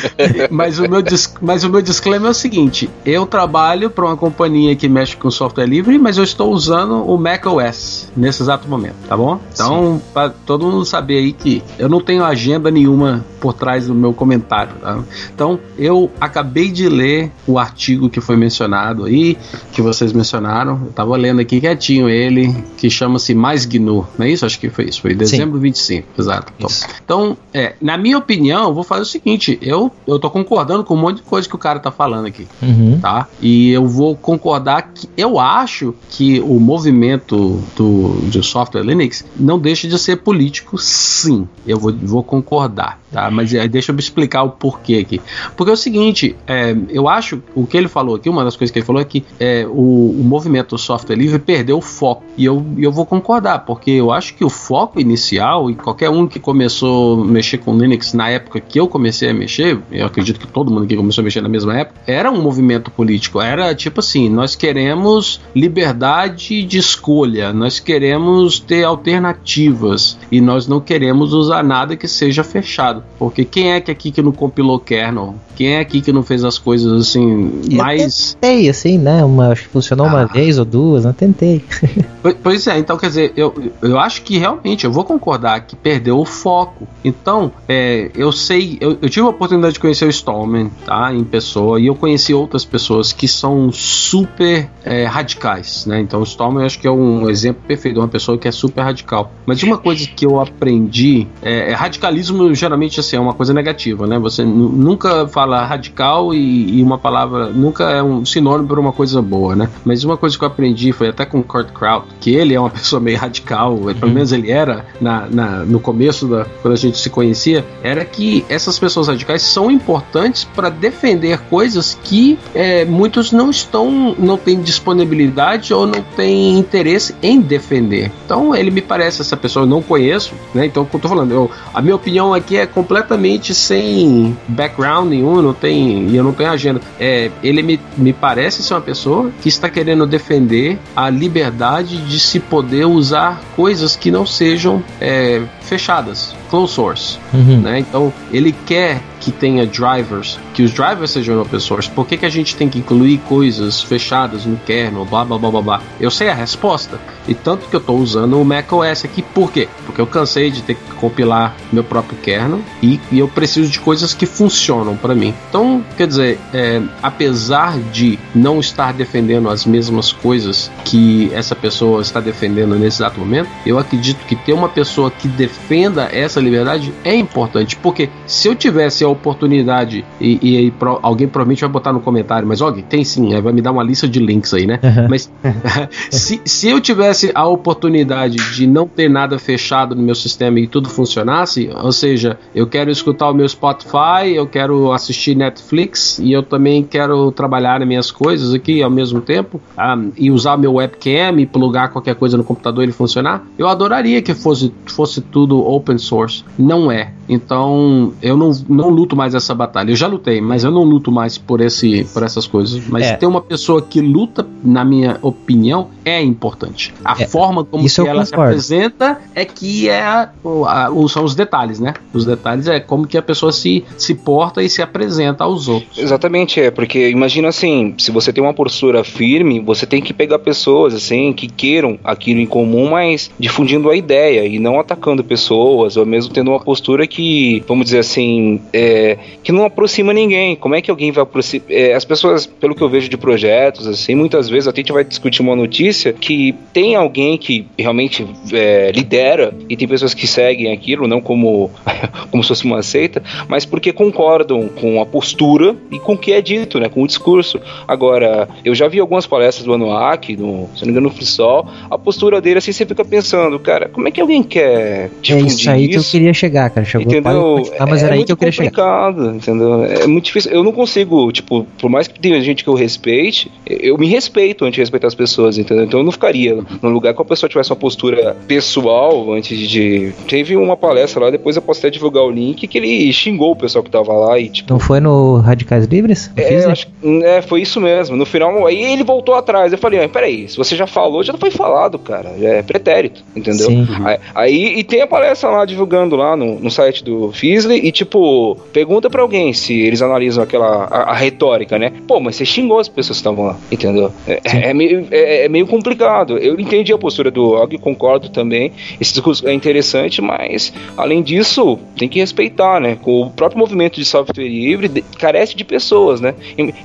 <laughs> mas, o meu, mas o meu disclaimer é o seguinte: eu trabalho para uma companhia que mexe com software livre, mas eu estou usando o macOS. nesse exato momento, tá bom? Então, para todo mundo saber aí que eu não tenho agenda nenhuma por trás do meu comentário, tá? Então, eu acabei de ler o artigo que foi mencionado aí, que vocês mencionaram. Eu tava lendo aqui quietinho ele, que chama-se Mais GNU, não é isso? Acho que foi isso, foi dezembro Sim. 25, exato. Então, então, é, na minha opinião, eu vou fazer o seguinte, eu, eu tô concordando com um monte de coisa que o cara tá falando aqui, uhum. tá? E eu vou concordar que eu acho que o movimento do, do software Linux não deixa de ser político, sim. Eu vou, vou concordar, tá? Mas é, deixa eu explicar o porquê aqui. Porque é o seguinte, é, eu acho, o que ele falou aqui, uma das coisas que ele falou é que é, o, o movimento do software livre perdeu o foco. E eu, eu vou concordar, porque eu acho que o foco inicial, e qualquer um que começou a mexer com Linux na época que eu comecei a mexer, eu acredito que todo mundo que começou a mexer na mesma época, era um movimento político. Era tipo assim, nós queremos liberdade de escolha, nós queremos ter alternativas e nós não queremos usar nada que seja fechado. Porque quem é que aqui que não compilou kernel? Quem é aqui que não fez as coisas assim eu mais. Tentei, assim, né? Uma, acho que funcionou ah. uma vez ou duas, não tentei. <laughs> pois é, então quer dizer, eu, eu acho que realmente, eu vou concordar que perdeu o foco. Então, é, eu sei, eu, eu, tive a oportunidade de conhecer o Stallman, tá? Em pessoa, e eu conheci outras pessoas que são super é, radicais, né? Então, o Stallman eu acho que é um exemplo perfeito de uma pessoa que é super radical. Mas uma coisa que eu aprendi é, é radicalismo geralmente assim, é uma coisa negativa, né? Você nunca fala radical e, e, uma palavra nunca é um sinônimo para uma coisa boa, né? Mas uma coisa que eu aprendi foi até com Kurt Kraut, que ele é uma <laughs> pessoa meio radical, uhum. pelo menos ele era na, na, no começo da quando a gente se conhecia, era que essas pessoas radicais são importantes para defender coisas que é, muitos não estão, não têm disponibilidade ou não têm interesse em defender. Então ele me parece essa pessoa eu não conheço, né? Então, como eu tô falando, eu, a minha opinião aqui é completamente sem background nenhum não tem, e eu não tenho agenda. É, ele me, me parece ser uma pessoa que está querendo defender a liberdade de se poder usar coisas que não sejam é, fechadas, closed source. Uhum. Né? Então, ele quer que tenha drivers, que os drivers sejam open source. Por que, que a gente tem que incluir coisas fechadas no kernel, blá blá blá blá blá? Eu sei a resposta. E tanto que eu estou usando o macOS aqui, por quê? Porque eu cansei de ter que compilar meu próprio kernel e, e eu preciso de coisas que funcionam para mim. Então, quer dizer, é, apesar de não estar defendendo as mesmas coisas que essa pessoa está defendendo nesse exato momento, eu acredito que ter uma pessoa que defenda essa liberdade é importante, porque se eu tivesse oportunidade, e, e aí pro, alguém provavelmente vai botar no comentário, mas olha, tem sim, vai me dar uma lista de links aí, né? Uhum. Mas <laughs> se, se eu tivesse a oportunidade de não ter nada fechado no meu sistema e tudo funcionasse, ou seja, eu quero escutar o meu Spotify, eu quero assistir Netflix e eu também quero trabalhar nas minhas coisas aqui ao mesmo tempo um, ah, e usar meu webcam e plugar qualquer coisa no computador e ele funcionar, eu adoraria que fosse, fosse tudo open source. Não é. Então eu não, não luto mais essa batalha. Eu já lutei, mas eu não luto mais por, esse, por essas coisas. Mas é. ter uma pessoa que luta, na minha opinião, é importante. A é. forma como ela se apresenta é que é a, a, são os detalhes, né? Os detalhes é como que a pessoa se, se porta e se apresenta aos outros. Exatamente, é, porque imagina assim, se você tem uma postura firme, você tem que pegar pessoas assim que queiram aquilo em comum, mas difundindo a ideia e não atacando pessoas, ou mesmo tendo uma postura que, vamos dizer assim, é, que não aproxima ninguém. Como é que alguém vai aproximar? É, as pessoas, pelo que eu vejo de projetos, assim, muitas vezes a gente vai discutir uma notícia que tem alguém que realmente é, lidera e tem pessoas que seguem aquilo, não como, <laughs> como se fosse uma seita, mas porque concordam com a postura e com o que é dito, né, com o discurso. Agora, eu já vi algumas palestras do Anuak, no, se não me engano, no Frissol, a postura dele assim, você fica pensando, cara, como é que alguém quer difundir É isso aí isso? que eu queria chegar, cara. Chegou Entendeu? mas é, era aí que eu queria chegar entendeu? É muito difícil. Eu não consigo, tipo, por mais que tenha gente que eu respeite, eu me respeito antes de respeitar as pessoas, entendeu? Então eu não ficaria no lugar que a pessoa tivesse uma postura pessoal antes de. Teve uma palestra lá, depois eu posso até divulgar o link, que ele xingou o pessoal que tava lá e, tipo. Não foi no Radicais Livres? É, acho, é, foi isso mesmo. No final, aí ele voltou atrás. Eu falei, ah, peraí, se você já falou, já não foi falado, cara. Já é pretérito, entendeu? Sim. Aí, aí, e tem a palestra lá divulgando lá no, no site site do Fisley e, tipo, pergunta pra alguém se eles analisam aquela a, a retórica, né? Pô, mas você xingou as pessoas que estavam lá, entendeu? É, é meio, é, é, meio complicado. Eu entendi a postura do Og, concordo também. Esse discurso é interessante, mas além disso, tem que respeitar, né? Com o próprio movimento de software livre carece de pessoas, né?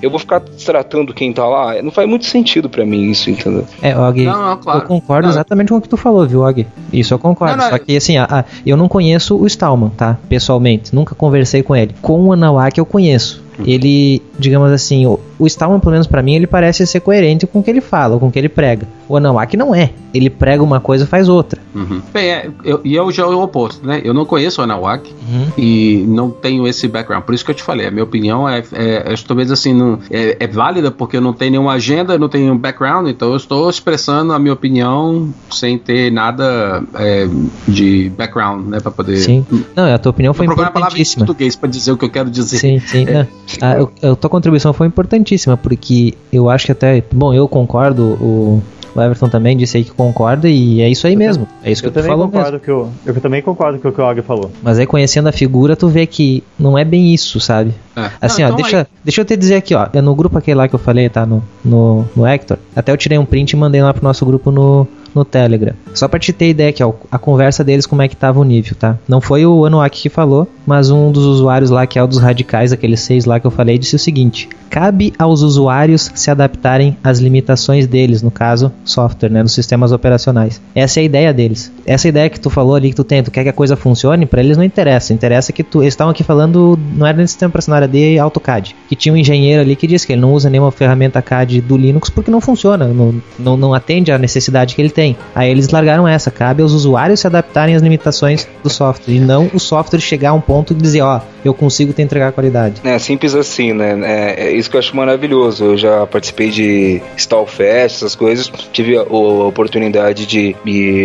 Eu vou ficar tratando quem tá lá, não faz muito sentido para mim isso, entendeu? É, Og, não, não, claro. eu concordo não. exatamente com o que tu falou, viu, Og? Isso eu concordo. Só que assim, a, a, eu não conheço o Stallman, tá? Pessoalmente, nunca conversei com ele. Com o Anawak eu conheço. Ele, digamos assim, o, o Stallman, pelo menos para mim, ele parece ser coerente com o que ele fala, com o que ele prega. O Anawaki não é. Ele prega uma coisa e faz outra. Uhum. Bem, é, eu, e eu já é o oposto, né? Eu não conheço o Anawaki uhum. e não tenho esse background. Por isso que eu te falei, a minha opinião é, é, é talvez assim, não, é, é, válida porque eu não tenho nenhuma agenda, não tenho um background, então eu estou expressando a minha opinião sem ter nada é, de background, né? Pra poder. Sim. Não, a tua opinião foi importantíssima. em português pra dizer o que eu quero dizer. Sim, sim. É. A, a, tua contribuição foi importantíssima, porque eu acho que até. Bom, eu concordo, o, o Everton também disse aí que concorda e é isso aí mesmo. É isso que eu tu falou mesmo. Que eu, eu também concordo com o que o Og falou. Mas aí conhecendo a figura, tu vê que não é bem isso, sabe? É. Assim, não, ó, então deixa, deixa eu te dizer aqui, ó. No grupo aquele lá que eu falei, tá? No, no, no Hector. Até eu tirei um print e mandei lá pro nosso grupo no, no Telegram. Só pra te ter ideia aqui, ó, a conversa deles como é que tava o nível, tá? Não foi o Anuak que falou, mas um dos usuários lá, que é o dos radicais, aqueles seis lá que eu falei, disse o seguinte: cabe aos usuários se adaptarem às limitações deles, no caso, software, né, nos sistemas operacionais. Essa é a ideia deles. Essa ideia que tu falou ali, que tu tem, tu quer que a coisa funcione, para eles não interessa. Interessa que tu. Eles estavam aqui falando, não era nem sistema operacional, era de AutoCAD. Que tinha um engenheiro ali que disse que ele não usa nenhuma ferramenta CAD do Linux porque não funciona, não, não, não atende à necessidade que ele tem. Aí eles largaram essa, cabe aos usuários se adaptarem às limitações do software e não o software chegar a um ponto e dizer, ó, eu consigo te entregar qualidade. É simples assim, né? É, é isso que eu acho maravilhoso. Eu já participei de Stallfest, essas coisas, tive a, a oportunidade de,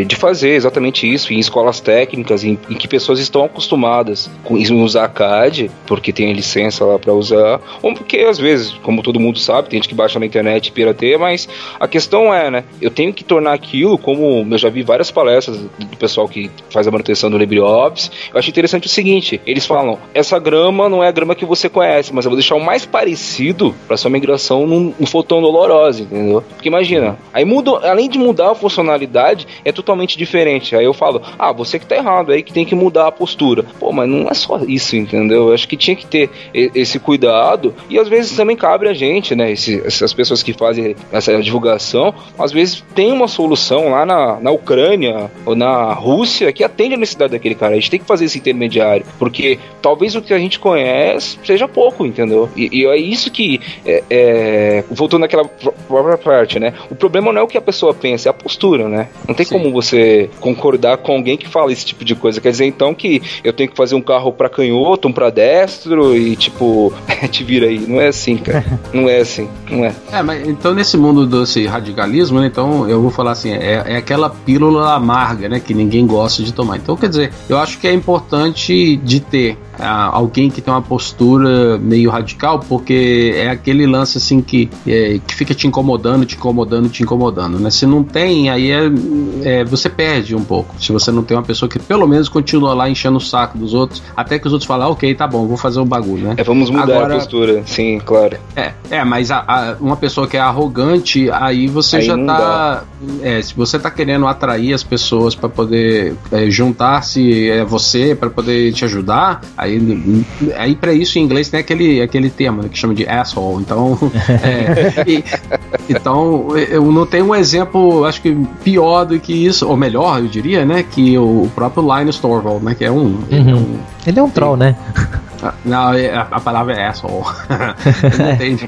de fazer exatamente isso em escolas técnicas em, em que pessoas estão acostumadas com usar CAD, porque tem licença lá para usar, ou porque às vezes, como todo mundo sabe, tem gente que baixa na internet e pirateia, mas a questão é, né? Eu tenho que tornar aquilo como eu já vi várias palestras do pessoal que faz a manutenção do LibreOffice. Eu acho interessante o seguinte: eles falam, essa grama não é a grama que você conhece, mas eu vou deixar o mais parecido para sua migração num, num fotão dolorosa, entendeu? Porque imagina, aí muda, além de mudar a funcionalidade, é totalmente diferente. Aí eu falo, ah, você que tá errado, aí que tem que mudar a postura. Pô, mas não é só isso, entendeu? Eu acho que tinha que ter esse cuidado e às vezes também cabe a gente, né? Esse, essas pessoas que fazem essa divulgação, às vezes tem uma solução lá na, na Ucrânia ou na Rússia que atende a necessidade daquele cara. A gente tem que fazer esse intermediário, porque talvez o que a gente conhece seja pouco, entendeu? E, e é isso que, é, é, voltando naquela própria parte, né? O problema não é o que a pessoa pensa, é a postura, né? Não tem Sim. como você concordar com alguém que fala esse tipo de coisa. Quer dizer, então, que eu tenho que fazer um carro para canhoto, um para destro e, tipo, <laughs> te vira aí. Não é assim, cara. <laughs> Não é assim, não é. É, mas então nesse mundo desse radicalismo, né? Então eu vou falar assim, é, é aquela pílula amarga, né? Que ninguém gosta de tomar. Então, quer dizer, eu acho que é importante de ter alguém que tem uma postura meio radical, porque é aquele lance assim que, é, que fica te incomodando, te incomodando, te incomodando, né? Se não tem, aí é, é, você perde um pouco. Se você não tem uma pessoa que pelo menos continua lá enchendo o saco dos outros, até que os outros falam, ah, ok, tá bom, vou fazer o um bagulho, né? É, vamos mudar Agora, a postura, sim, claro. É, é mas a, a, uma pessoa que é arrogante, aí você aí já tá. É, se você tá querendo atrair as pessoas para poder é, juntar-se a é, você, para poder te ajudar, aí Aí, aí para isso em inglês tem aquele, aquele termo né, que chama de asshole. Então, <laughs> é, e, então eu não tenho um exemplo, acho que pior do que isso, ou melhor, eu diria, né, que o, próprio Linus Torvald, né, que é um, uhum. é um, ele é um troll, né? Não, é, a, palavra é asshole. <laughs> entende.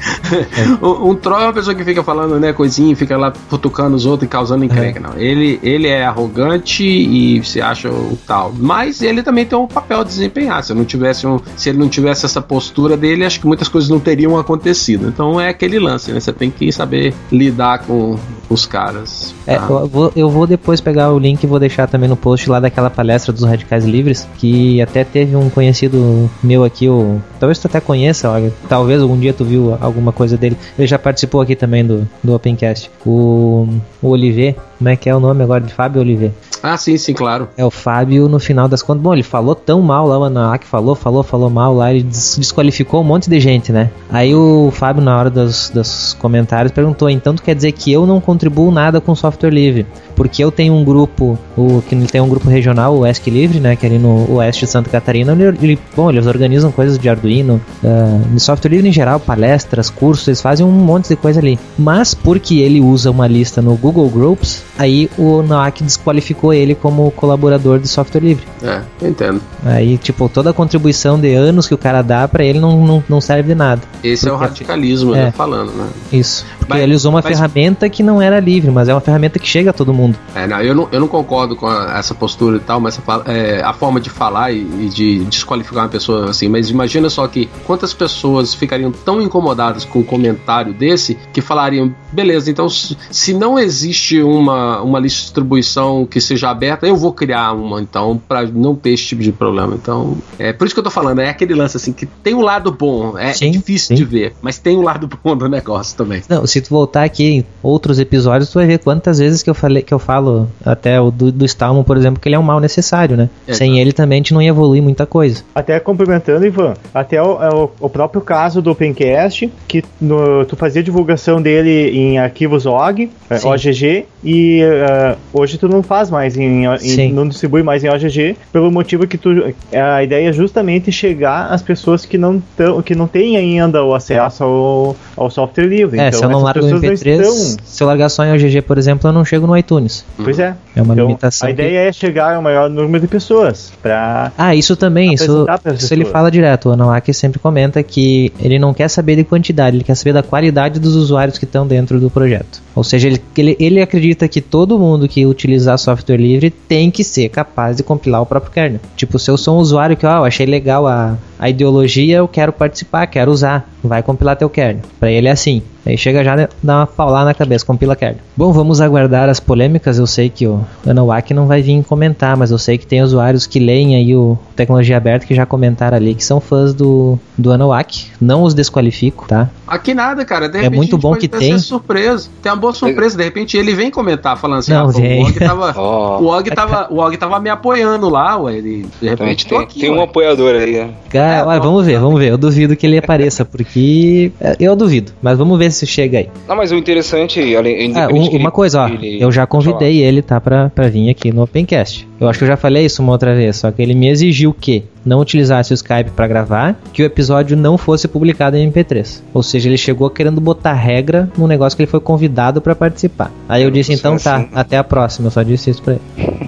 um, um troll é uma pessoa que fica falando, né, coisinha, fica lá futucando os outros e causando encrenca. É. Não. Ele, ele é arrogante e se acha o tal. Mas ele também tem um papel a desempenhar. Se, não tivesse um, se ele não tivesse essa postura dele, acho que muitas coisas não teriam acontecido. Então é aquele lance, né? Você tem que saber lidar com os caras. É, tá? eu, vou, eu vou depois pegar o link e vou deixar também no post lá daquela palestra dos radicais livres, que até teve um conhecido meu aqui, o talvez tu até conheça, talvez algum dia tu viu alguma coisa dele. Ele já participou aqui também do, do Opencast. O, o Oliver, como é que é o nome agora de Fábio Oliver? Ah, sim, sim, claro. É o Fábio, no final das contas. Bom, ele falou tão mal lá, o Anaak falou, falou, falou mal lá, ele des- desqualificou um monte de gente, né? Aí o Fábio, na hora dos, dos comentários, perguntou: então tu quer dizer que eu não contribuo nada com software livre? Porque eu tenho um grupo, o que ele tem um grupo regional, o ESC Livre, né? Que é ali no oeste de Santa Catarina. Ele, ele- bom, eles organizam coisas de Arduino, ah, de software livre em geral, palestras, cursos, eles fazem um monte de coisa ali. Mas porque ele usa uma lista no Google Groups, aí o NAAC desqualificou ele como colaborador de software livre. É, eu entendo. Aí, tipo, toda a contribuição de anos que o cara dá pra ele não, não, não serve de nada. Esse é o radicalismo, É. né, falando, né? Isso. Porque Mas- ele usou uma mas- ferramenta que não era livre, mas é uma ferramenta que chega a todo mundo. É, não, eu não, eu não concordo com a- essa postura e tal, mas essa é, a forma de falar e, e de desqualificar uma pessoa assim. Mas imagina só que quantas pessoas ficariam tão incomodadas com um comentário desse que falariam: beleza, então se não existe uma, uma lista de distribuição que seja aberta, eu vou criar uma, então, para não ter esse tipo de problema. Então, é por isso que eu tô falando, é aquele lance assim que tem um lado bom, é, é Sim, difícil sim. de ver, mas tem um lado bom do negócio também. Não, se tu voltar aqui em outros episódios, tu vai ver quantas vezes que eu falei que eu falo até o do, do Stallman, por exemplo, que ele é um mal necessário, né? Exato. Sem ele também a gente não ia evoluir muita coisa. Até complementando, Ivan, até o, é o- o próprio caso do Opencast, que no- tu fazia divulgação dele em arquivos OG, é, Sim. OGG, e eh, hoje tu não faz mais, em, em- não distribui mais em OGG, pelo motivo que tu, a ideia é justamente chegar às pessoas que não, tão, que não têm ainda o acesso ao, ao software livre. é, então, se eu não largo o pessoas não MP3, estão- se eu largar só em OGG, por exemplo, eu não chego no iTunes. Pois é. É uma Então, limitação. a que- ideia é chegar ao maior número de pessoas, pra... Ah, isso também, isso, isso ele fala direto. O Anawaki sempre comenta que ele não quer saber de quantidade, ele quer saber da qualidade dos usuários que estão dentro do projeto. Ou seja, ele, ele, ele acredita que todo mundo que utilizar software livre tem que ser capaz de compilar o próprio kernel. Tipo, se eu sou um usuário que, ó, eu achei legal a, a ideologia, eu quero participar, quero usar, vai compilar teu kernel. Pra ele é assim. Aí chega já, né, dá uma paulada na cabeça, compila kernel. Bom, vamos aguardar as polêmicas. Eu sei que o Anawaki não vai vir comentar, mas eu sei que tem usuários que leem aí o Tecnologia Aberta que já comentaram ali que são fãs do, do. Não os desqualifico, tá? Aqui nada, cara. De É repente muito bom que até tem. surpresa. Tem uma boa surpresa. De repente ele vem comentar falando assim: Não, ah, o Og tava. <laughs> Ó, O Og tava, o Og tava me apoiando lá, ué. Ele, de repente tô tem, aqui, tem um ué. apoiador aí, né? Cara, É, olha, bom. vamos ver, vamos ver. Eu duvido que ele apareça, porque é, eu duvido. Mas vamos ver se chega aí. Não, mas o interessante, além Ah, um- uma ele- coisa, ó, ele- eu já falar. convidei ele, tá, pra, pra vir aqui no Opencast. Eu acho que eu já falei isso uma outra vez, só que ele me exigiu que não utilizasse o Skype pra gravar, que o episódio não fosse publicado em MP3. Ou seja, ele chegou querendo botar regra num negócio que ele foi convidado pra participar. Aí eu Eu disse, então sou tá, assim. até a próxima, eu só disse isso pra ele.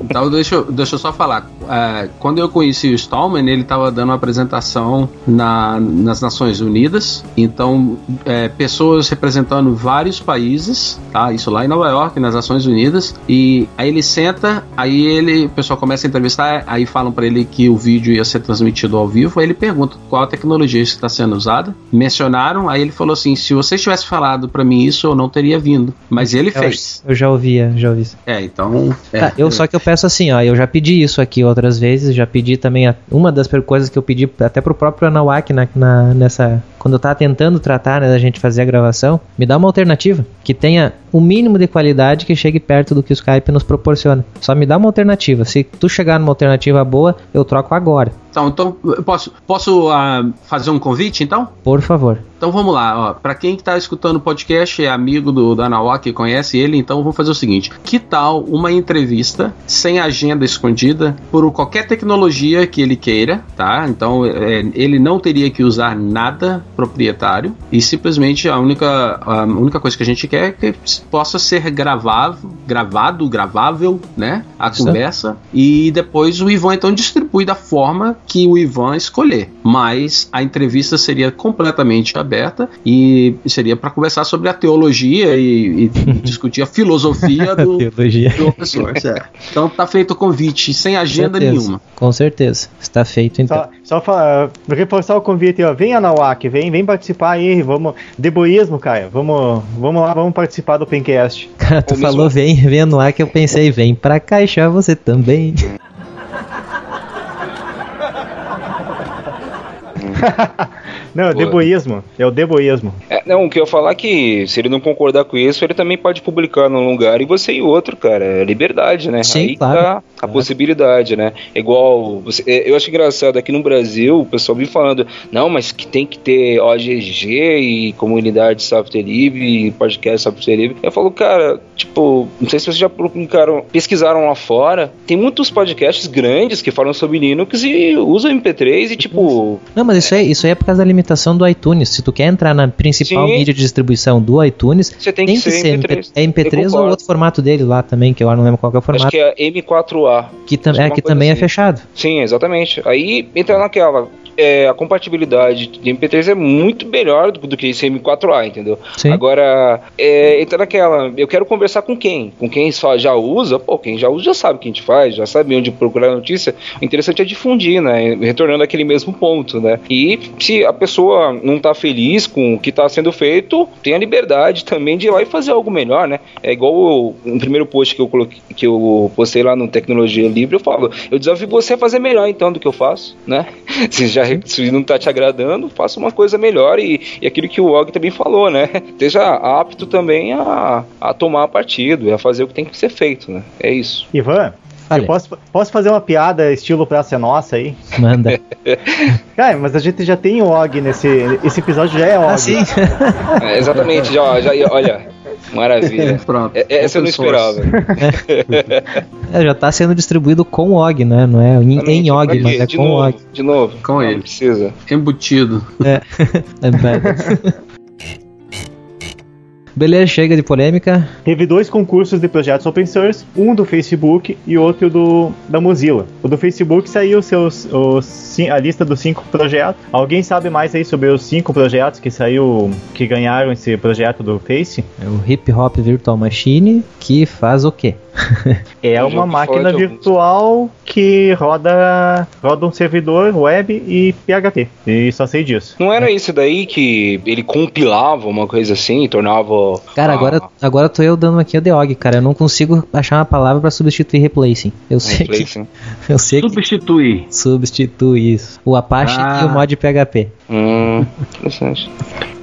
Então deixa, eu- deixa eu só falar. É, quando eu conheci o Stallman, ele estava dando uma apresentação na- nas Nações Unidas. Então, é, pessoas representando vários países, tá? Isso lá em Nova York, nas Nações Unidas. E aí ele senta, aí ele, o pessoal começa a entrevistar, aí falam para ele que o vídeo ia ser transmitido ao vivo. Aí ele pergunta qual a tecnologia está sendo usada. Mencionaram, aí ele falou assim: se você tivesse falado para mim isso, eu não teria vindo. Mas ele Eu, fez. eu já ouvia, já ouvi. É, então. é. Tá, eu só que eu peço assim, ó, eu já pedi isso aqui outras vezes, já pedi também a- uma das coisas que eu pedi até pro próprio Anawak na, na- nessa quando eu tava tentando tratar, né, da gente fazer a gravação, me dá uma alternativa que tenha o mínimo de qualidade que chegue perto do que o Skype nos proporciona. Só me dá uma alternativa. Se tu chegar numa alternativa boa, eu troco agora. Então, então eu posso, posso ah, fazer um convite, então? Por favor. Então vamos lá. Para quem está escutando o podcast, é amigo do Danawak, conhece ele, então vamos fazer o seguinte: que tal uma entrevista sem agenda escondida por qualquer tecnologia que ele queira, tá? Então é, ele não teria que usar nada proprietário e simplesmente a única, a única coisa que a gente quer é que possa ser gravado, gravado, gravável, né? A Isso. conversa e depois o Ivan então distribui da forma que o Ivan escolher. Mas a entrevista seria completamente aberta e seria para conversar sobre a teologia e, e <laughs> discutir a filosofia do, <laughs> Teologia. do é. Então tá feito o convite sem agenda certeza. nenhuma. Com certeza. Está feito então. Só, só falar, reforçar o convite, ó. Vem Anawak, vem, vem participar aí, vamos. Deboísmo, Caio. Vamos, vamos lá, vamos participar do Pencast. <laughs> Cara, tu Ou mesmo- falou vem, vem no ar que eu pensei, vem pra caixa você também. <laughs> Não, é deboísmo. É o deboísmo. É, não, o que eu ia falar é que se ele não concordar com isso, ele também pode publicar num lugar e você em outro, cara. É liberdade, né? Sim, Aí claro. tá a possibilidade, né? É igual. você- é, eu acho engraçado aqui no Brasil, o pessoal vem falando, não, mas que tem que ter OGG e comunidade de software livre, e podcast software livre. Eu falo, cara, tipo, não sei se vocês já publicaram, pesquisaram lá fora. Tem muitos podcasts grandes que falam sobre Linux e usam MP3 e, tipo, Não, mas isso aí, isso aí é por causa da limitação do iTunes. Se tu quer entrar na principal Sim. mídia de distribuição do iTunes, você tem, que ser MP3. é MP3 Eu ou outro formato dele lá também, que eu não lembro qual que é o Acho formato, que é M4A. Que, tam- é, é que também é assim. fechado. Sim, exatamente. Aí entra naquela. É, a compatibilidade de MP3 é muito melhor do, do que esse M4A, entendeu? Sim. Agora, é, entra naquela. Eu quero conversar com quem? Com quem só já usa? Pô, quem já usa já sabe o que a gente faz, já sabe onde procurar a notícia. O interessante é difundir, né? Retornando aquele mesmo ponto, né? E se a pessoa não tá feliz com o que tá sendo feito, tem a liberdade também de ir lá e fazer algo melhor, né? É igual o, um primeiro post que eu coloquei, que eu postei lá no Tecnologia Livre, eu falo, eu desafio você a fazer melhor então do que eu faço, né? <laughs> Se já se não tá te agradando, faça uma coisa melhor e, e aquilo que o Og também falou, né? <laughs> Esteja apto também a, a tomar partido e a fazer o que tem que ser feito, né? É isso. Ivan, Olha, eu posso, posso fazer uma piada estilo Praça é Nossa aí? manda. <laughs> Cara, mas a gente já tem o Og nesse. Esse episódio já é Og. Ah, sim? É, exatamente, já, já olha, maravilha. Pronto. É- Essa eu não esperava. É, já tá sendo distribuído com OG, né? Não é em, em OG, mas é de com novo, OG. De novo. Com Não ele. Precisa. Embutido. É. <laughs> Beleza, chega de polêmica. Teve dois concursos de projetos open source, um do Facebook e outro do da Mozilla. O do Facebook saiu seus, os, a lista dos cinco projetos. Alguém sabe mais aí sobre os cinco projetos que saiu, que ganharam esse projeto do Face? É o Hip Hop Virtual Machine, que faz o quê? <laughs> É Um uma máquina virtual que roda, roda um servidor web e PHP. E só sei disso. Não era isso daí que ele compilava uma coisa assim e tornava. Cara, a- agora, agora tô eu dando aqui o The OG, cara. Eu não consigo achar uma palavra pra substituir replacing. <laughs> Eu sei que. replacing. Eu sei que Substituir. substitui isso. O Apache Ah. e o mod PHP. Hum, interessante.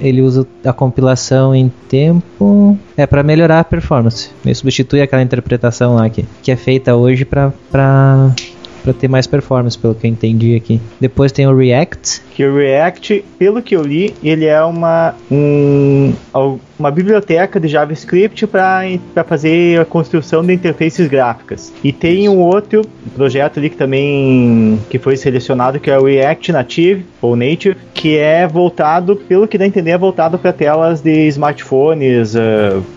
Ele usa a compilação em tempo. É pra melhorar a performance. Ele substitui aquela interpretação lá que, que é feita hoje pra, pra, pra ter mais performance, pelo que eu entendi aqui. Depois tem o React. Que o React, pelo que eu li, ele é uma, um, uma biblioteca de JavaScript para fazer a construção de interfaces gráficas. E tem um outro projeto ali que também que foi selecionado, que é o React Native, ou Native, que é voltado, pelo que dá a entender, é voltado para telas de smartphones,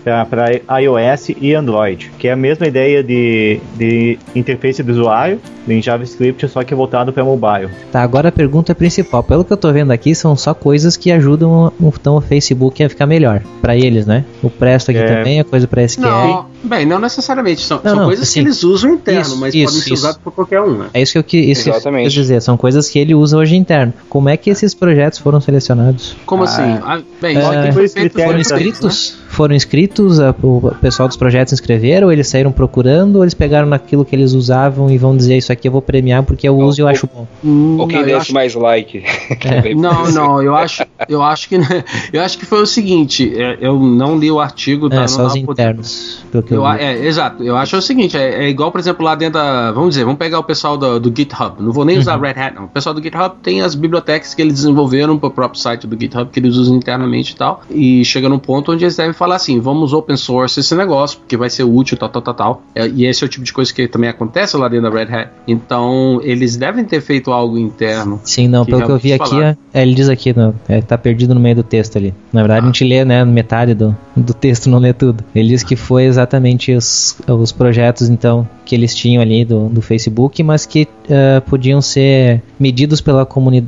para iOS e Android. Que é a mesma ideia de, de interface do usuário em JavaScript, só que voltado para mobile. Tá, agora a pergunta principal. Pelo que eu tô vendo aqui, são só coisas que ajudam então, o Facebook a ficar melhor. Eles, né? O Presto aqui É. também é coisa pra SQL. Não, bem, não necessariamente. São, Não, são não, coisas sim. que eles usam interno, Isso, mas isso, podem ser isso. usadas por qualquer um, né? É isso que eu, que, isso que eu quis dizer. São coisas que ele usa hoje interno. Como é que esses projetos foram selecionados? Como Ah. assim? Ah, bem, É, isso aqui foi foi esse feito critério Foram Então, inscritos? Foram inscritos? a- o pessoal dos projetos inscreveram? Ou eles saíram procurando? Ou eles pegaram naquilo que eles usavam e vão dizer isso aqui eu vou premiar porque eu uso e eu acho bom? Hum, Ou quem acho- mais like. É. <laughs> Não, não, eu acho, eu acho que <laughs> eu acho que foi o seguinte, é, eu não li o artigo, tá? É, não só os internos. Pelo que eu, Eu, é, exato. Eu acho o seguinte, é, é igual, por exemplo, lá dentro da. Vamos dizer, vamos pegar o pessoal do, do GitHub. Não vou nem usar Red Hat, não. O pessoal do GitHub tem as bibliotecas que eles desenvolveram para o próprio site do GitHub, que eles usam internamente e tal. E chega num ponto onde eles devem falar assim: vamos open source esse negócio, porque vai ser útil, tal, tal, tal, tal. É, e esse é o tipo de coisa que também acontece lá dentro da Red Hat. Então, eles devem ter feito algo interno. Sim, não, que pelo que eu vi aqui, falaram. é, ele diz aqui, no, é, tá perdido no meio do texto ali. Na verdade, a gente lê, né, metade do, do texto, não lê tudo. Ele diz que foi exatamente os, os projetos, então, que eles tinham ali do, do Facebook, mas que eh, podiam ser medidos pela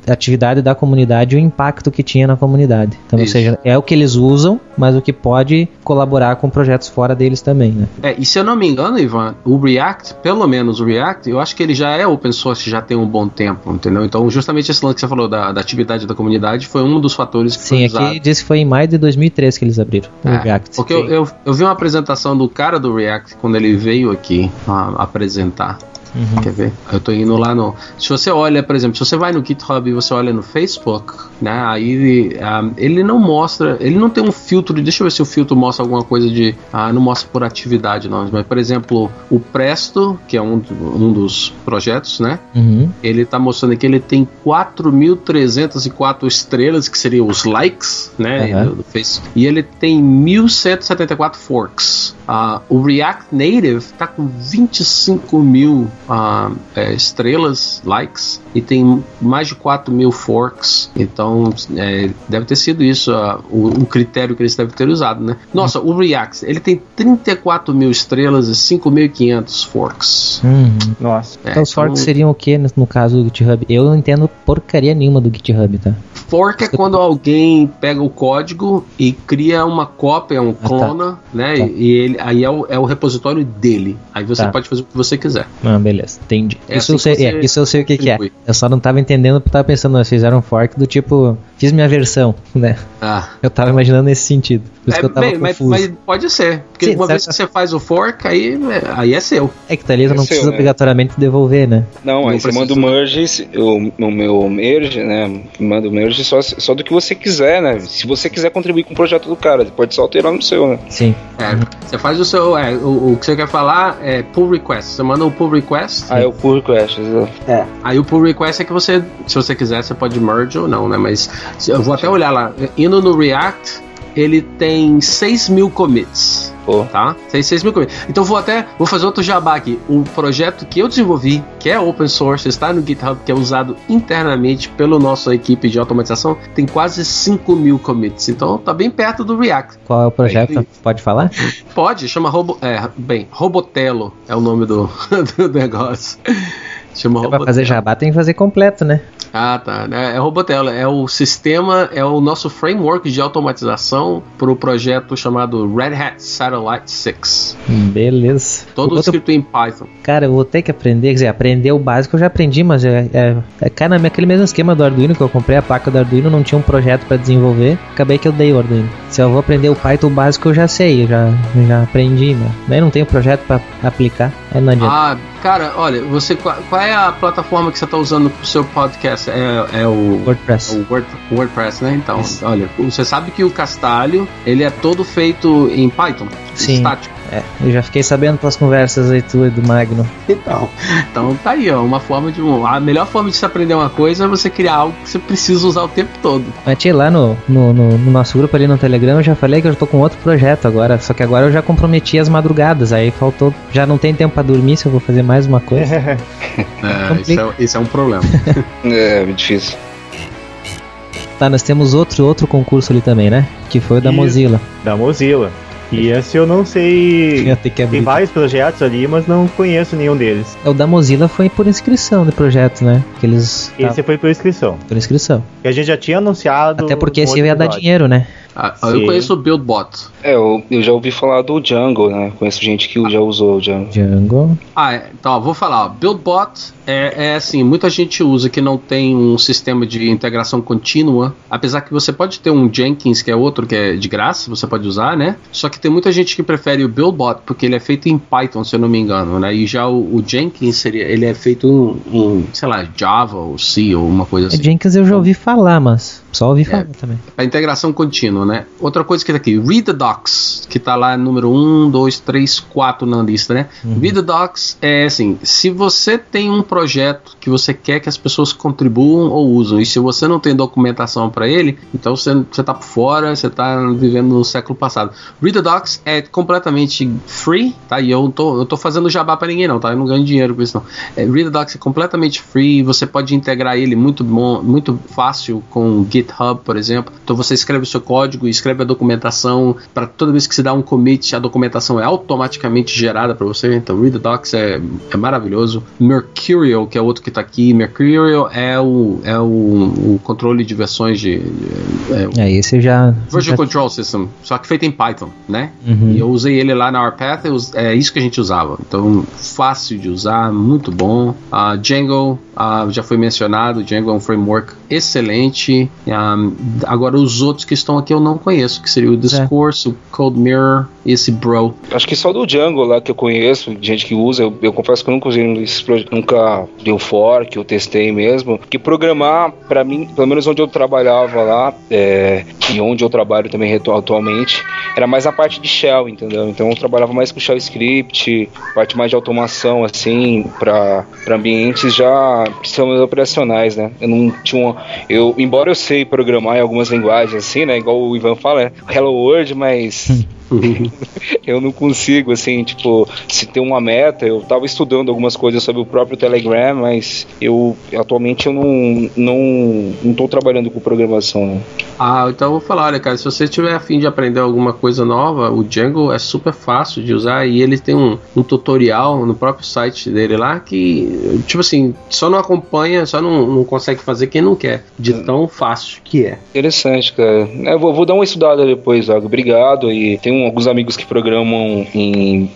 atividade da comunidade e o impacto que tinha na comunidade. Então, ou Isso. seja, é o que eles usam, mas o que pode colaborar com projetos fora deles também, né? É, e se eu não me engano, Ivan, o React, pelo menos o React, eu acho que ele já é open source, já tem um bom tempo, entendeu? Então, justamente esse lance que você falou da, da atividade da comunidade foi um dos fatores que Sim, foi aqui usado. diz que foi em maio de 2003 que eles abriram o É, React. Porque eu, eu, eu vi uma apresentação do cara do React quando ele veio aqui a- apresentar. Quer ver? Eu tô indo lá no. Se você olha, por exemplo, se você vai no GitHub e você olha no Facebook, né? Aí ah, ele não mostra, ele não tem um filtro. de- Deixa eu ver se o filtro mostra alguma coisa de. Ah, não mostra por atividade, não. Mas, por exemplo, o Presto, que é um, um dos projetos, né? Uhum. Ele tá mostrando aqui, ele tem 4.304 estrelas, que seriam os likes, né? Aham. Do, do Face. E ele tem 1.174 forks. Ah, o React Native tá com 25 mil ah, é, estrelas, likes, e tem mais de 4 mil forks. Então, é, deve ter sido isso ah, o, o critério que eles devem ter usado, né? Nossa, o React, ele tem 34 mil estrelas e 5.500 forks. Uhum. Nossa. É, Então os forks seriam o que no, no caso do GitHub? Eu não entendo porcaria nenhuma do GitHub, tá? Fork é quando alguém pega o código e cria uma cópia, um tá. clona, né? Tá. E ele, aí é o, é o repositório dele. Aí você Tá. pode fazer o que você quiser. Ah, beleza, entendi. É isso, assim eu sei, é, isso eu sei o que, que é. Eu só não tava entendendo porque eu tava pensando, vocês fizeram um fork do tipo, fiz minha versão, né? Ah. Eu tava imaginando nesse sentido. Por isso É, que eu tava bem, mas, confuso. mas pode ser. Porque Sim, uma vez que você faz o fork, aí, é- aí é seu. É que tá ali, tu É não seu, precisa né? obrigatoriamente devolver, né? Não, Não aí você manda o merge, o, o meu merge, né? Manda o merge só, só do que você quiser, né? Se você quiser contribuir com o projeto do cara, você pode só alterar no seu, né? Sim. É, você faz o seu. É, o, o que você quer falar é pull request. Você manda o pull request. Ah, é o pull request, exato. Aí o pull request é que você, se você quiser, você pode merge ou não, né? Mas eu vou até olhar lá. Indo no React, ele tem 6 mil commits. Pô. Tá? Tem 6 mil commits. Então vou até. Vou fazer outro jabá aqui. O projeto que eu desenvolvi, que é open source, está no GitHub, que é usado internamente pela nossa equipe de automatização, tem quase 5 mil commits. Então tá bem perto do React. Qual é o projeto? Aí- Pode falar? Pode, chama Robo. É, bem, Robotelo é o nome do, <laughs> do negócio. Chama É pra fazer jabá, tem que fazer completo, né? Ah, tá. É, é. É o sistema, é o nosso framework de automatização para o projeto chamado Red Hat Satellite 6. Beleza. Todo Outro- escrito em Python. Cara, eu vou ter que aprender, quer dizer, aprender o básico eu já aprendi, mas é, é, é cai naquele mesmo esquema do Arduino, que eu comprei a placa do Arduino, não tinha um projeto pra desenvolver, acabei que eu dei o Arduino. Se eu vou aprender o Python básico, eu já sei, eu já, eu já aprendi, né? Daí não tenho projeto pra aplicar, aí não adianta. Ah, cara, olha, você qual, qual é a plataforma que você está usando para o seu podcast? É, é o WordPress. o Word- WordPress, né? Então, olha, você sabe que o Castalho ele é todo feito em Python, Sim. estático. É, eu já fiquei sabendo pelas conversas aí tu e do Magno. Então, então tá aí, ó, uma forma de a melhor forma de se aprender uma coisa é você criar algo que você precisa usar o tempo todo. Mas tia, lá no, no, no- no nosso grupo ali no Telegram eu já falei que eu já tô com outro projeto agora, só que agora eu já comprometi as madrugadas, aí faltou, já não tem tempo pra dormir se eu vou fazer mais uma coisa. <laughs> É, isso, é, isso é um problema. <laughs> É, difícil. Tá, nós temos outro outro concurso ali também, né? Que foi o da Isso. Mozilla. Da Mozilla. E esse eu não sei. Tem vários projetos ali, mas não conheço nenhum deles. O da Mozilla foi por inscrição de projeto, né? Que eles. Esse tá, foi por inscrição. por inscrição. Que a gente já tinha anunciado. Até porque esse ia dar dinheiro, né? Ah, eu conheço o BuildBot. É, eu, eu já ouvi falar do Django, né? Conheço gente que já usou o Django. Django. Ah, é, então, ó, vou falar. Ó, BuildBot é, é assim, muita gente usa que não tem um sistema de integração contínua. Apesar que você pode ter um Jenkins, que é outro que é de graça, você pode usar, né? Só que tem muita gente que prefere o BuildBot porque ele é feito em Python, se eu não me engano, né? E já o, o Jenkins seria, ele é feito em, em, sei lá, Java ou C ou uma coisa É, assim. Jenkins eu já ouvi falar, mas só ouvi falar também. A integração contínua, né? Outra coisa que tá aqui, Read the Docs, que tá lá número 1, 2, 3, 4 na lista, né? Read the Docs é assim, se você tem um projeto que você quer que as pessoas contribuam ou usam, e se você não tem documentação para ele, então você, você tá por fora, você tá vivendo no século passado. Read the Docs é completamente free, tá? E eu tô, eu tô fazendo jabá para ninguém não, tá? Eu não ganho dinheiro com isso não. É, Read the Docs é completamente free, você pode integrar ele muito bom, muito fácil com GitHub, por exemplo. Então você escreve o seu código, escreve a documentação, para toda vez que você dá um commit, a documentação é automaticamente gerada para você. Então Read the Docs é, é maravilhoso. Mercurial, que é outro que tá aqui, Mercurial é o, é o, o controle de versões de, é, É, esse já. Version já- Control System, só que feito em Python, né? Uhum. E eu usei ele lá na Warpath, é isso que a gente usava. Então, fácil de usar, muito bom. A Django, ah, já foi mencionado, Django é um framework excelente. Ah, agora, os outros que estão aqui, eu eu não conheço, que seria o Discourse, o Cold Mirror e esse Bro. Acho que só do Django lá que eu conheço, gente que usa, eu, eu confesso que eu nunca usei esses projetos, nunca deu fork, eu testei mesmo. Que programar, para mim, pelo menos onde eu trabalhava lá, é, e onde eu trabalho também atualmente, era mais a parte de shell, entendeu? Então eu trabalhava mais com shell script, parte mais de automação, assim, para ambientes já sistemas operacionais, né? Eu não tinha uma, eu, embora eu sei programar em algumas linguagens assim, né, igual o Ivan fala, é Hello World, mas <laughs> eu não consigo, assim, tipo, se tem uma meta, eu tava estudando algumas coisas sobre o próprio Telegram, mas eu atualmente eu não, não, não tô trabalhando com programação. Né? Ah, então eu vou falar, olha, cara, se você tiver afim de aprender alguma coisa nova, o Django é super fácil de usar e ele tem um, um tutorial no próprio site dele lá que, tipo assim, só não acompanha, só não, não consegue fazer quem não quer, de tão fácil que é. Interessante, cara. Eu vou, vou dar uma estudada depois, Zago. Obrigado. E tem um, alguns amigos que programam em,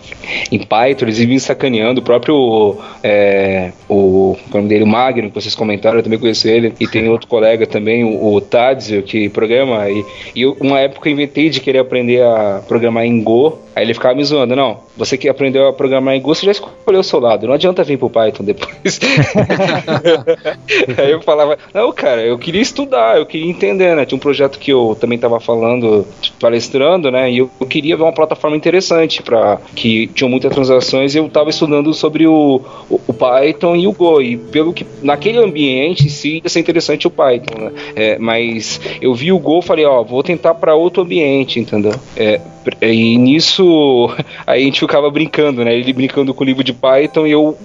em Python, eles vivem sacaneando. O próprio é, o, o nome dele, o Magno, que vocês comentaram, eu também conheço ele. E tem outro colega também, o, o Tadzio, que programa. E, e uma época eu inventei de querer aprender a programar em Go. Aí ele ficava me zoando, não, você que aprendeu a programar em Go, você já escolheu o seu lado, não adianta vir pro Python depois. <laughs> Aí eu falava, não, cara, eu queria estudar, eu queria entender, né? Tinha um projeto que eu também tava falando, palestrando, né? E eu queria ver uma plataforma interessante para que tinham muitas transações eu tava estudando sobre o, o, o, Python e o Go. E pelo que naquele ambiente sim ia ser interessante o Python, né? É, mas eu vi o Go e falei, ó, vou tentar para outro ambiente, entendeu? É, e nisso, <laughs> aí a gente ficava brincando, né? Ele brincando com o livro de Python e eu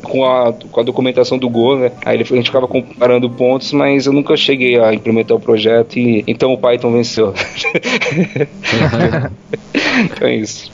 com a, com a documentação do Go, né? Aí a gente ficava comparando pontos, mas eu nunca cheguei a implementar o projeto e então o Python venceu. <laughs> <laughs> então é isso.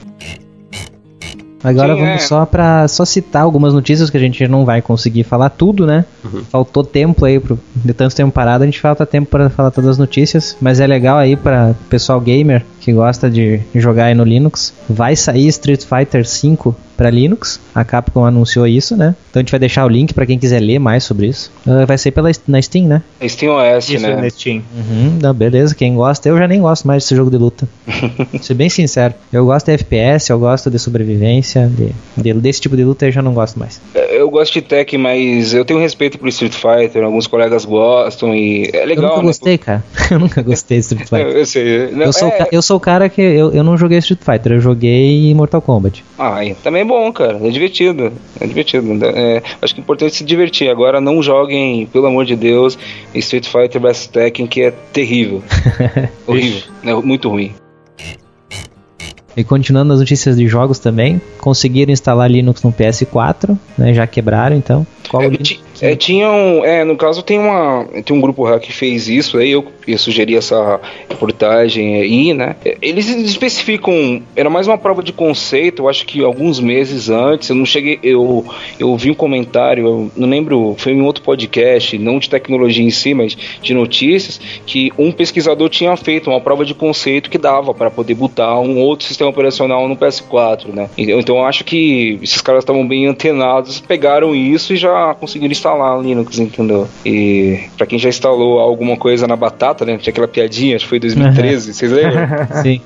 Agora Sim, vamos é. só para só citar algumas notícias que a gente não vai conseguir falar tudo, né? Uhum. Faltou tempo aí pro, de tanto tempo parado, a gente falta tempo para falar todas as notícias, mas é legal aí para pessoal gamer que gosta de jogar aí no Linux. Vai sair Street Fighter V para Linux. A Capcom anunciou isso, né? Então a gente vai deixar o link para quem quiser ler mais sobre isso. Uh, vai ser pela na Steam, né? Steam OS, isso, né? na Steam. Uhum, não, beleza. Quem gosta, eu já nem gosto mais desse jogo de luta. <laughs> ser bem sincero, eu gosto de FPS, eu gosto de sobrevivência, de, de, desse tipo de luta eu já não gosto mais. É, eu gosto de tech, mas eu tenho respeito pro Street Fighter, alguns colegas gostam e é legal. Eu nunca né? gostei, cara. <laughs> eu nunca gostei de Street <laughs> Fighter. eu, sei. Não, eu, sou é... eu sou o cara que eu, eu não joguei Street Fighter, eu joguei Mortal Kombat. Ah, também é bom, cara. É divertido. É divertido. É, acho que é importante se divertir. Agora não joguem, pelo amor de Deus, Street Fighter vs Tekken, que é terrível. <laughs> Horrível. É muito ruim. E continuando as notícias de jogos também, conseguiram instalar Linux no PS4, né, já quebraram então. Qual é, é, tinham, é, no caso tem uma, tem um grupo que fez isso, aí eu, eu sugeri essa reportagem aí, né? Eles especificam, era mais uma prova de conceito, eu acho que alguns meses antes, eu não cheguei, eu, eu vi um comentário, eu não lembro, foi em outro podcast, não de tecnologia em si, mas de notícias, que um pesquisador tinha feito uma prova de conceito que dava para poder botar um outro sistema operacional no PS4, né? Então eu acho que esses caras estavam bem antenados, pegaram isso e já conseguiram instalar Linux, entendeu? E pra quem já instalou alguma coisa na batata, né? Tinha aquela piadinha, acho que foi 2013, uhum. vocês lembram? <laughs> Sim.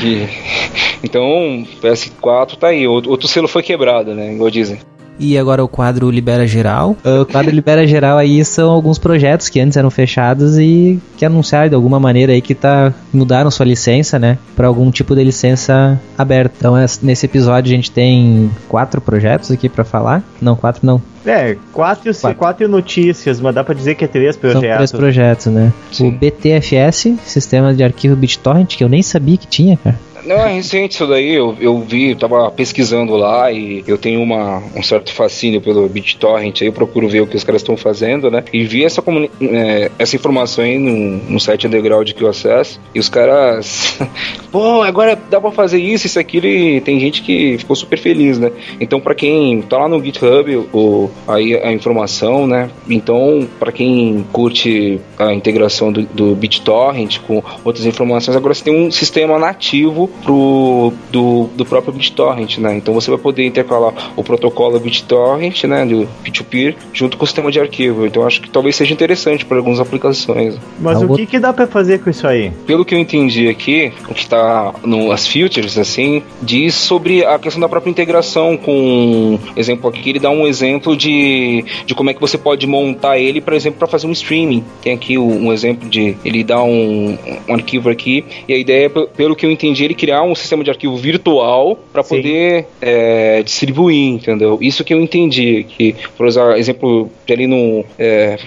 De... <laughs> Então, PS4 tá aí. Outro selo foi quebrado, né? Igual dizem. E agora o quadro Libera Geral. O quadro Libera Geral aí são alguns projetos que antes eram fechados e que anunciaram de alguma maneira aí que tá mudaram sua licença, né, para algum tipo de licença aberta. Então nesse episódio a gente tem quatro projetos aqui para falar. Não, quatro não. É, quatro, quatro. quatro notícias, mas dá pra dizer que é três projetos. São três projetos, né? Sim. O BTFS, Sistema de Arquivo BitTorrent, que eu nem sabia que tinha, cara. Não, é recente isso daí, eu, eu vi, tava pesquisando lá e eu tenho uma, um certo fascínio pelo BitTorrent, aí eu procuro ver o que os caras estão fazendo, né? E vi essa, é, essa informação aí no, no site underground que eu acesso, e os caras, <laughs> pô, agora dá pra fazer isso, isso, aquilo, e tem gente que ficou super feliz, né? Então, pra quem tá lá no GitHub, o, aí a informação, né? Então, pra quem curte a integração do, do BitTorrent com outras informações, agora você tem um sistema nativo pro, do, do próprio BitTorrent, né? Então você vai poder intercalar o protocolo BitTorrent, né, do P2Peer, junto com o sistema de arquivo. Então acho que talvez seja interessante para algumas aplicações. Mas o que, que dá para fazer com isso aí? Pelo que eu entendi aqui, o que está nas features, assim, diz sobre a questão da própria integração com, exemplo aqui, ele dá um exemplo de, de como é que você pode montar ele, por exemplo, para fazer um streaming. Tem aqui um exemplo de ele dá um, um arquivo aqui e a ideia, é, pelo que eu entendi, ele criar um sistema de arquivo virtual para poder é, distribuir, entendeu? Isso que eu entendi, que por usar exemplo ali no é,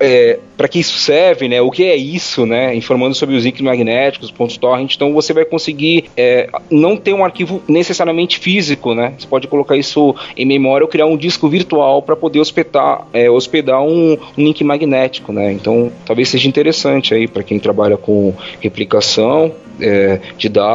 é, para que isso serve, né? O que é isso, né? Informando sobre os links magnéticos, pontos torrent. Então você vai conseguir é, não ter um arquivo necessariamente físico, né? Você pode colocar isso em memória ou criar um disco virtual para poder hospedar, é, hospedar um, um, link magnético, né? Então talvez seja interessante aí para quem trabalha com replicação é, de dados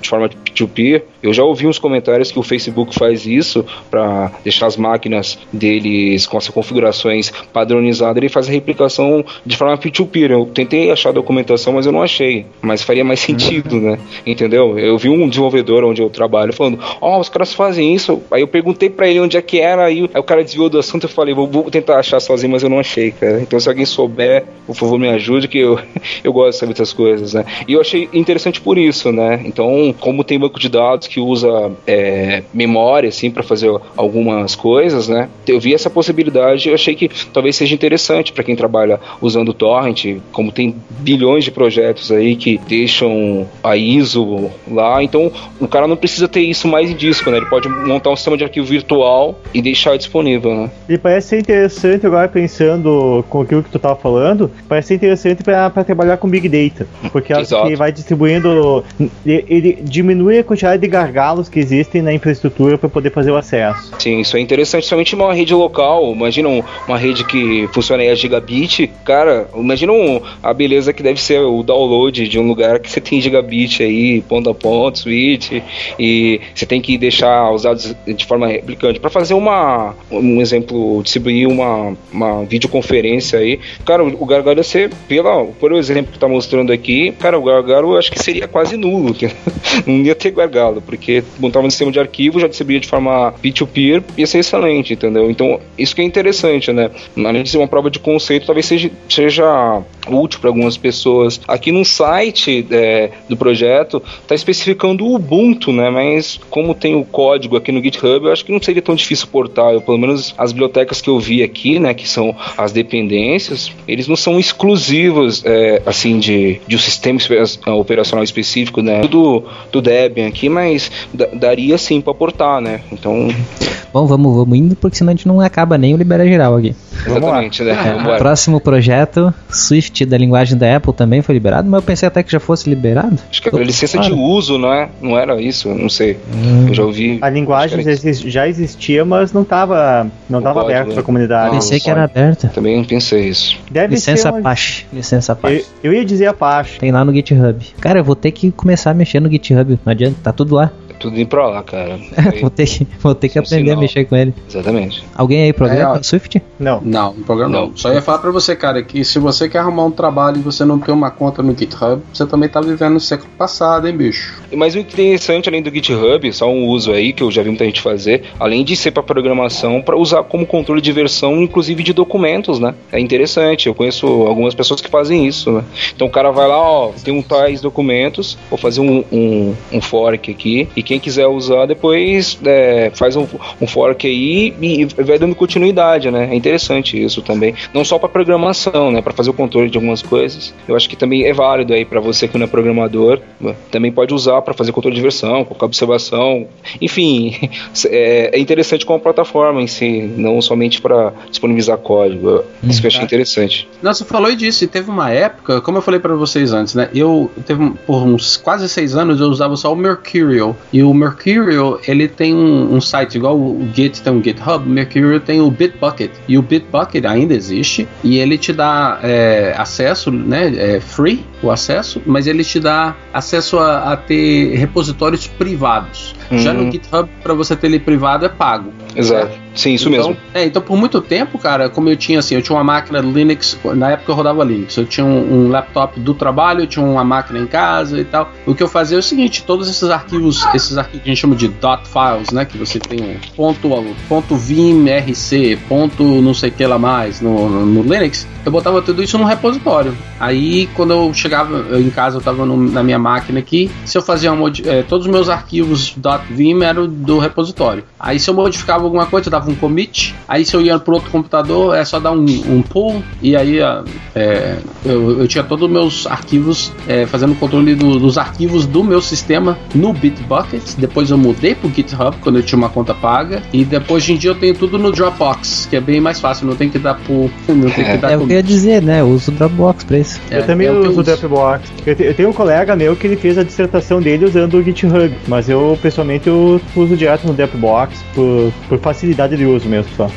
de forma P2P. Eu já ouvi uns comentários que o Facebook faz isso para deixar as máquinas deles com as configurações padronizadas. Ele faz a replicação de forma P2P. Eu tentei achar a documentação, mas eu não achei. Mas faria mais sentido, né? Entendeu? Eu vi um desenvolvedor onde eu trabalho falando: Ó, oh, os caras fazem isso. Aí eu perguntei para ele onde é que era. Aí o cara desviou do assunto. Eu falei: vou, vou, tentar achar sozinho, mas eu não achei, cara. Então se alguém souber, por favor, me ajude, que eu, <laughs> eu gosto de saber essas coisas, né? E eu achei interessante por isso, né? Então, como tem banco de dados que usa é, memória, assim, para fazer algumas coisas, né? Eu vi essa possibilidade eu achei que talvez seja interessante para quem trabalha usando torrent, como tem bilhões de projetos aí que deixam a ISO lá, então o cara não precisa ter isso mais em disco, né? Ele pode montar um sistema de arquivo virtual e deixar disponível, né? E parece ser interessante agora pensando com aquilo que tu tava falando, parece ser interessante para trabalhar com Big Data, porque acho que vai distribuindo, ele diminui a quantidade de gargalos que existem na infraestrutura para poder fazer o acesso. Sim, isso é interessante, somente uma rede local. Imagina uma rede que funciona aí a gigabit. Cara, imagina a beleza que deve ser o download de um lugar que você tem gigabit aí, ponto a ponto, switch, e você tem que deixar os dados de forma replicante. Para fazer uma, um exemplo, distribuir uma, uma videoconferência aí, cara, o gargalo ia ser, pela, por exemplo que está mostrando aqui, cara, o gargalo eu acho que seria quase nulo. <laughs> Não ia ter gargalo, porque montava um sistema de arquivo, já distribuía de forma peer-to-peer, ia ser excelente, entendeu? Então, isso que é interessante, né? Além de ser uma prova de conceito, talvez seja, seja útil para algumas pessoas. Aqui no site é, do projeto está especificando o Ubuntu, né? Mas como tem o código aqui no GitHub, eu acho que não seria tão difícil portar. Eu, pelo menos as bibliotecas que eu vi aqui, né? Que são as dependências, eles não são exclusivos, é, assim, de, de um sistema operacional específico, né? Do, do Debian aqui, mas daria sim para portar, né? Então. Bom, vamos, vamos indo, porque senão a gente não acaba nem o Libera Geral aqui. Exatamente, né? É, próximo projeto, Swift da linguagem da Apple também foi liberado, mas eu pensei até que já fosse liberado. Acho que era licença claro. de uso, não é? Não era isso, não sei. Hum. Eu já ouvi. A linguagem já existia, mas não estava não tava aberta para a comunidade. Pensei que era aberta. Também pensei isso. Deve licença uma... Apache. Licença Apache. Eu, eu ia dizer Apache. Tem lá no GitHub. Cara, eu vou ter que começar a mexer no GitHub. Não adianta, tá tudo lá tudo indo pra lá, cara. <laughs> vou ter que, vou ter que aprender sinal. a mexer com ele. Exatamente. Alguém aí programa é, Swift? Não. Não, no programa não. não. Só ia falar pra você, cara, que se você quer arrumar um trabalho e você não tem uma conta no GitHub, você também tá vivendo no século passado, hein, bicho? Mas o interessante, além do GitHub, só um uso aí que eu já vi muita gente fazer, além de ser pra programação, para usar como controle de versão, inclusive de documentos, né? É interessante. Eu conheço algumas pessoas que fazem isso, né? Então o cara vai lá, ó, tem um tais documentos, vou fazer um, um, um fork aqui, e quem quiser usar depois é, faz um, um, fork aí e vai dando continuidade, né? É interessante isso também. Não só para programação, né? Para fazer o controle de algumas coisas. Eu acho que também é válido aí para você que não é programador. Também pode usar para fazer controle de versão, colocar observação. Enfim, <laughs> é, é, interessante como plataforma em si, não somente para disponibilizar código. Isso que eu achei tá. interessante. Você falou disso. Teve uma época, como eu falei para vocês antes, né? Eu teve por uns quase seis anos eu usava só o Mercurial e o Mercurial ele tem um, um, site igual o Git tem um GitHub, Mercurial tem o Bitbucket e o Bitbucket ainda existe e ele te dá é, acesso, né, é free o acesso, mas ele te dá acesso a, a ter repositórios privados. Já Hum. no GitHub, para você ter ele privado, é pago. Exato. Sim, isso então, mesmo. É, então por muito tempo, cara, como eu tinha assim, eu tinha uma máquina Linux, na época eu rodava Linux, eu tinha um, um laptop do trabalho, eu tinha uma máquina em casa e tal. O que eu fazia é o seguinte, todos esses arquivos, esses arquivos que a gente chama de dot files, né, que você tem um ponto, ponto vim rc, ponto não sei o que lá mais no, no, no Linux, eu botava tudo isso num repositório. Aí quando eu chegava eu, em casa, eu tava no, na minha máquina aqui, se eu fazia uma eh, todos os meus arquivos .vim eram do repositório. Aí se eu modificava alguma coisa, eu dava um commit. Aí se eu ia pro outro computador, é só dar um, um pull e aí é, eu, eu tinha todos os meus arquivos eh, fazendo controle do- dos arquivos do meu sistema no Bitbucket. Depois eu mudei pro GitHub quando eu tinha uma conta paga e depois de em dia eu tenho tudo no Dropbox, que é bem mais fácil, não tem que dar pull, <laughs> não tem que dar É o que eu ia dizer, né? Eu uso o Dropbox pra isso. É, eu também é que eu uso o. Dropbox. Eu, te- eu tenho um colega meu que ele fez a dissertação dele usando o GitHub, mas eu pessoalmente eu uso direto no Dropbox por, por facilidade de uso mesmo só.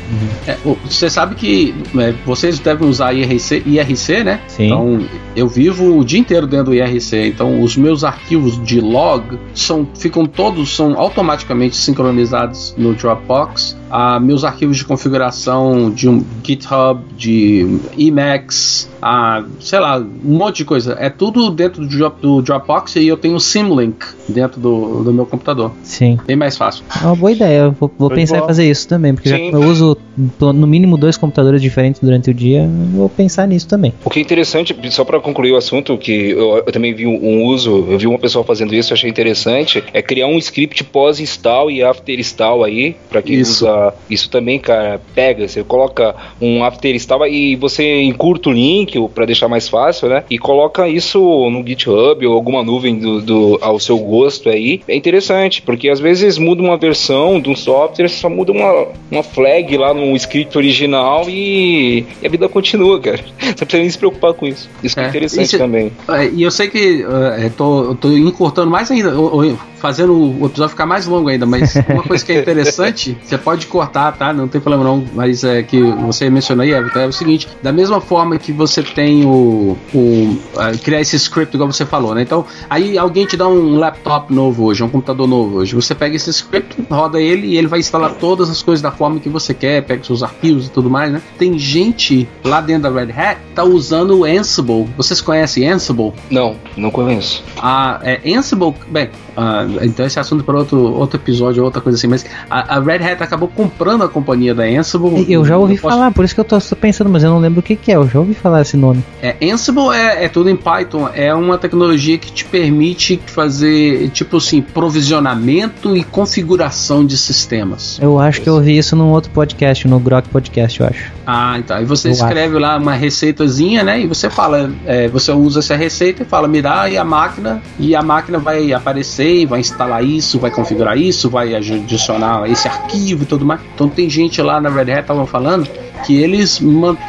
É, o- você sabe que é, vocês devem usar IRC, IRC, né? Sim. Então, eu vivo o dia inteiro dentro do IRC. Então, os meus arquivos de log são, ficam todos são automaticamente sincronizados no Dropbox. Ah, meus arquivos de configuração de um GitHub, de Emacs, ah, sei lá, um monte de coisa. É tudo dentro do, Drop- do Dropbox e eu tenho o Symlink dentro do, do meu computador. Sim. Bem mais fácil. É uma boa ideia. Eu vou, vou pensar. Fazer isso também, porque já Sim. eu uso no mínimo dois computadores diferentes durante o dia, eu vou pensar nisso também. O que é interessante, só para concluir o assunto, que eu, eu também vi um, um uso, eu vi uma pessoa fazendo isso, eu achei interessante, é criar um script pós-install e after-install aí, para quem Isso. usa isso também, cara, pega, você coloca um after-install e você encurta o link para deixar mais fácil, né? E coloca isso no GitHub ou alguma nuvem do, do- ao seu gosto aí. É interessante, porque às vezes muda uma versão de um software, só muda uma, uma flag lá no script original e, e a vida continua, cara. Você <laughs> não precisa nem se preocupar com isso. Isso que é, É, interessante isso- também. É, e eu sei que é, tô, tô encurtando mais ainda, ou- ou fazendo o episódio ficar mais longo ainda, mas uma coisa que é interessante, <laughs> você pode cortar, tá? Não tem problema não, mas é que você mencionou aí, Everton, é o seguinte, da mesma forma que você tem o, o criar esse script, igual você falou, né? Então, aí alguém te dá um laptop novo hoje, um computador novo hoje, você pega esse script, roda ele e ele vai instalar todas as coisas da forma que você quer, pega seus arquivos e tudo mais, né? Tem gente lá dentro da Red Hat que tá usando o Ansible. Vocês conhecem Ansible? Não, não conheço. A é, Ansible, bem, ah, então esse assunto para outro, outro episódio, outra coisa assim, mas a, a Red Hat acabou comprando a companhia da Ansible. Eu já ouvi Não posso- falar, por isso que eu tô, pensando, mas eu não lembro o que, que é. Eu já ouvi falar esse nome. É, Ansible é, é tudo em Python, é uma tecnologia que te permite fazer, tipo assim, provisionamento e configuração de sistemas. Eu acho que eu ouvi isso num outro podcast, no Grok Podcast, eu acho. Ah, então. Aí você Eu escreve lá uma receitazinha, né? E você fala, é, você usa essa receita e fala, me dá e a máquina, e a máquina vai aparecer, vai instalar isso, vai configurar isso, vai adicionar esse arquivo e tudo mais. Então tem gente lá na Red Hat estavam falando que eles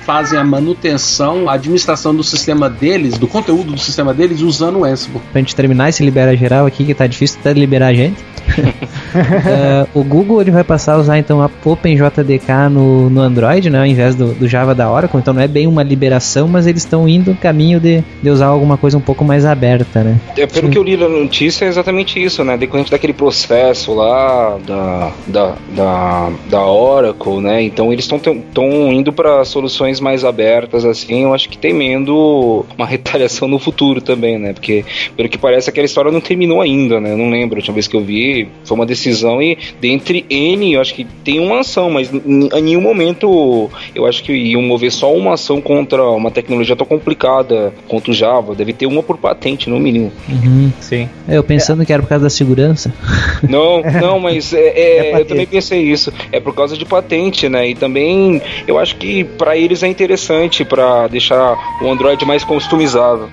fazem a manutenção, a administração do sistema deles, do conteúdo do sistema deles, usando o Ansible. Pra gente terminar esse libera geral aqui, que tá difícil até liberar a gente. Eh, <laughs> o Google ele vai passar a usar então a OpenJDK no, no Android, né, ao invés do, do Java da Oracle. Então não é bem uma liberação, mas eles estão indo no caminho de, de usar alguma coisa um pouco mais aberta, né? É, pelo Sim. que eu li na notícia, é exatamente isso, né? Decorrente daquele processo lá da, da, da, da Oracle, né? Então eles estão indo para soluções mais abertas, assim, eu acho que temendo uma retaliação no futuro também, né? Porque, pelo que parece, aquela história não terminou ainda, né? Eu não lembro, a última vez que eu vi, foi uma decisão e dentre N, eu acho que tem uma ação, mas em nenhum momento eu acho que iam mover só uma ação contra uma tecnologia tão complicada quanto o Java. Deve ter uma por patente, no mínimo. Uhum. Sim. Eu pensando que era por causa da segurança. <laughs> Não, não, mas é, é, <laughs> É eu também pensei isso. É por causa de patente, né? E também eu acho que para eles é interessante para deixar o Android mais customizável.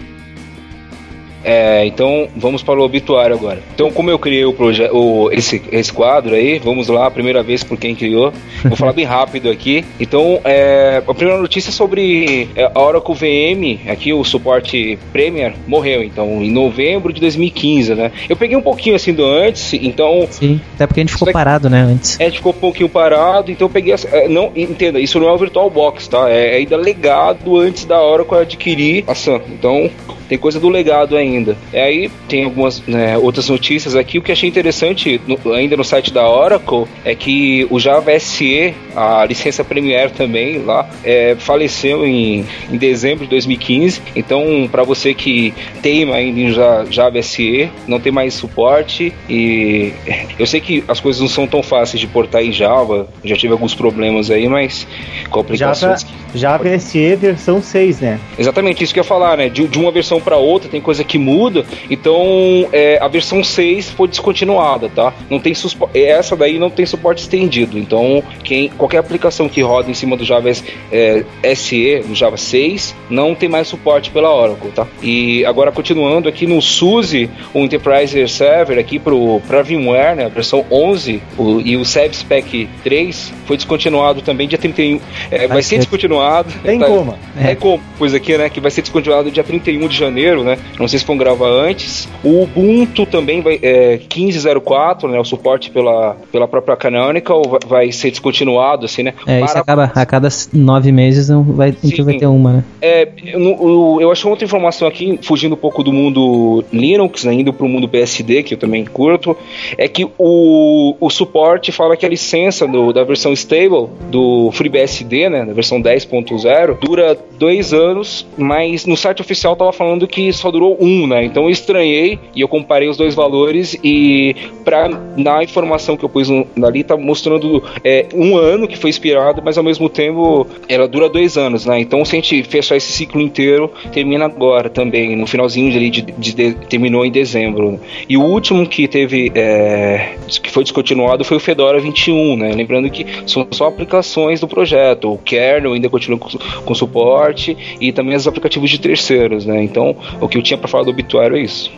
É, então vamos para o obituário agora. Então, como eu criei o projeto, esse, esse quadro aí, vamos lá, primeira vez por quem criou. Vou falar bem rápido aqui. Então, é, a primeira notícia é sobre é, a Oracle VM, aqui o suporte Premier, morreu, então, em novembro de 2015, né? Eu peguei um pouquinho assim do antes, então Sim, até porque a gente ficou é- parado, né, antes. a gente ficou um pouquinho parado, então eu peguei. Essa, é, não, entenda, isso não é o VirtualBox, tá? É ainda legado antes da Oracle adquirir a Sun. Então tem coisa do legado ainda. Ainda. E aí tem algumas né, outras notícias aqui. O que achei interessante no, ainda no site da Oracle é que o Java SE, a licença Premier também lá, é, faleceu em, em dezembro de 2015. Então, para você que teima ainda em Java SE, não tem mais suporte e <laughs> eu sei que as coisas não são tão fáceis de portar em Java. Já tive alguns problemas aí, mas com aplicações. Java, Java SE versão 6, né? Exatamente, isso que eu ia falar, né? De, de uma versão para outra tem coisa que muda. Então, é, a versão 6 foi descontinuada, tá? Não tem essa daí não tem suporte estendido. Então, quem qualquer aplicação que roda em cima do Java é, SE, no Java 6, não tem mais suporte pela Oracle, tá? E agora continuando aqui no SUSE, o Enterprise Server aqui para VMware, né, a versão 11, o, e o SevSpec 3 foi descontinuado também dia 31. É, vai ser descontinuado. Tem tá, como. É. como, pois aqui, né, que vai ser descontinuado dia 31 de janeiro, né? Não sei se vão gravar antes. O Ubuntu também vai é, 15.04, né, o suporte pela, pela própria Canonical vai ser descontinuado, assim, né? É, isso acaba a cada nove meses não vai, a gente vai ter uma, né? É, eu, eu achei outra informação aqui, fugindo um pouco do mundo Linux, né, indo para o mundo BSD, que eu também curto, é que o, o suporte fala que a licença do, da versão stable do FreeBSD, né, da versão 10.0, dura dois anos, mas no site oficial tava falando que só durou um, né? Então eu estranhei e eu comparei os dois valores e para na informação que eu pus ali tá mostrando é, um ano que foi expirado, mas ao mesmo tempo ela dura dois anos, né? Então se a gente fechar esse ciclo inteiro, termina agora também, no finalzinho de, de, de, de terminou em dezembro. E o último que teve é, que foi descontinuado foi o Fedora 21, né? Lembrando que são só aplicações do projeto. O kernel ainda continua com, com suporte e também os aplicativos de terceiros, né? Então, o que eu tinha para falar do obituário é isso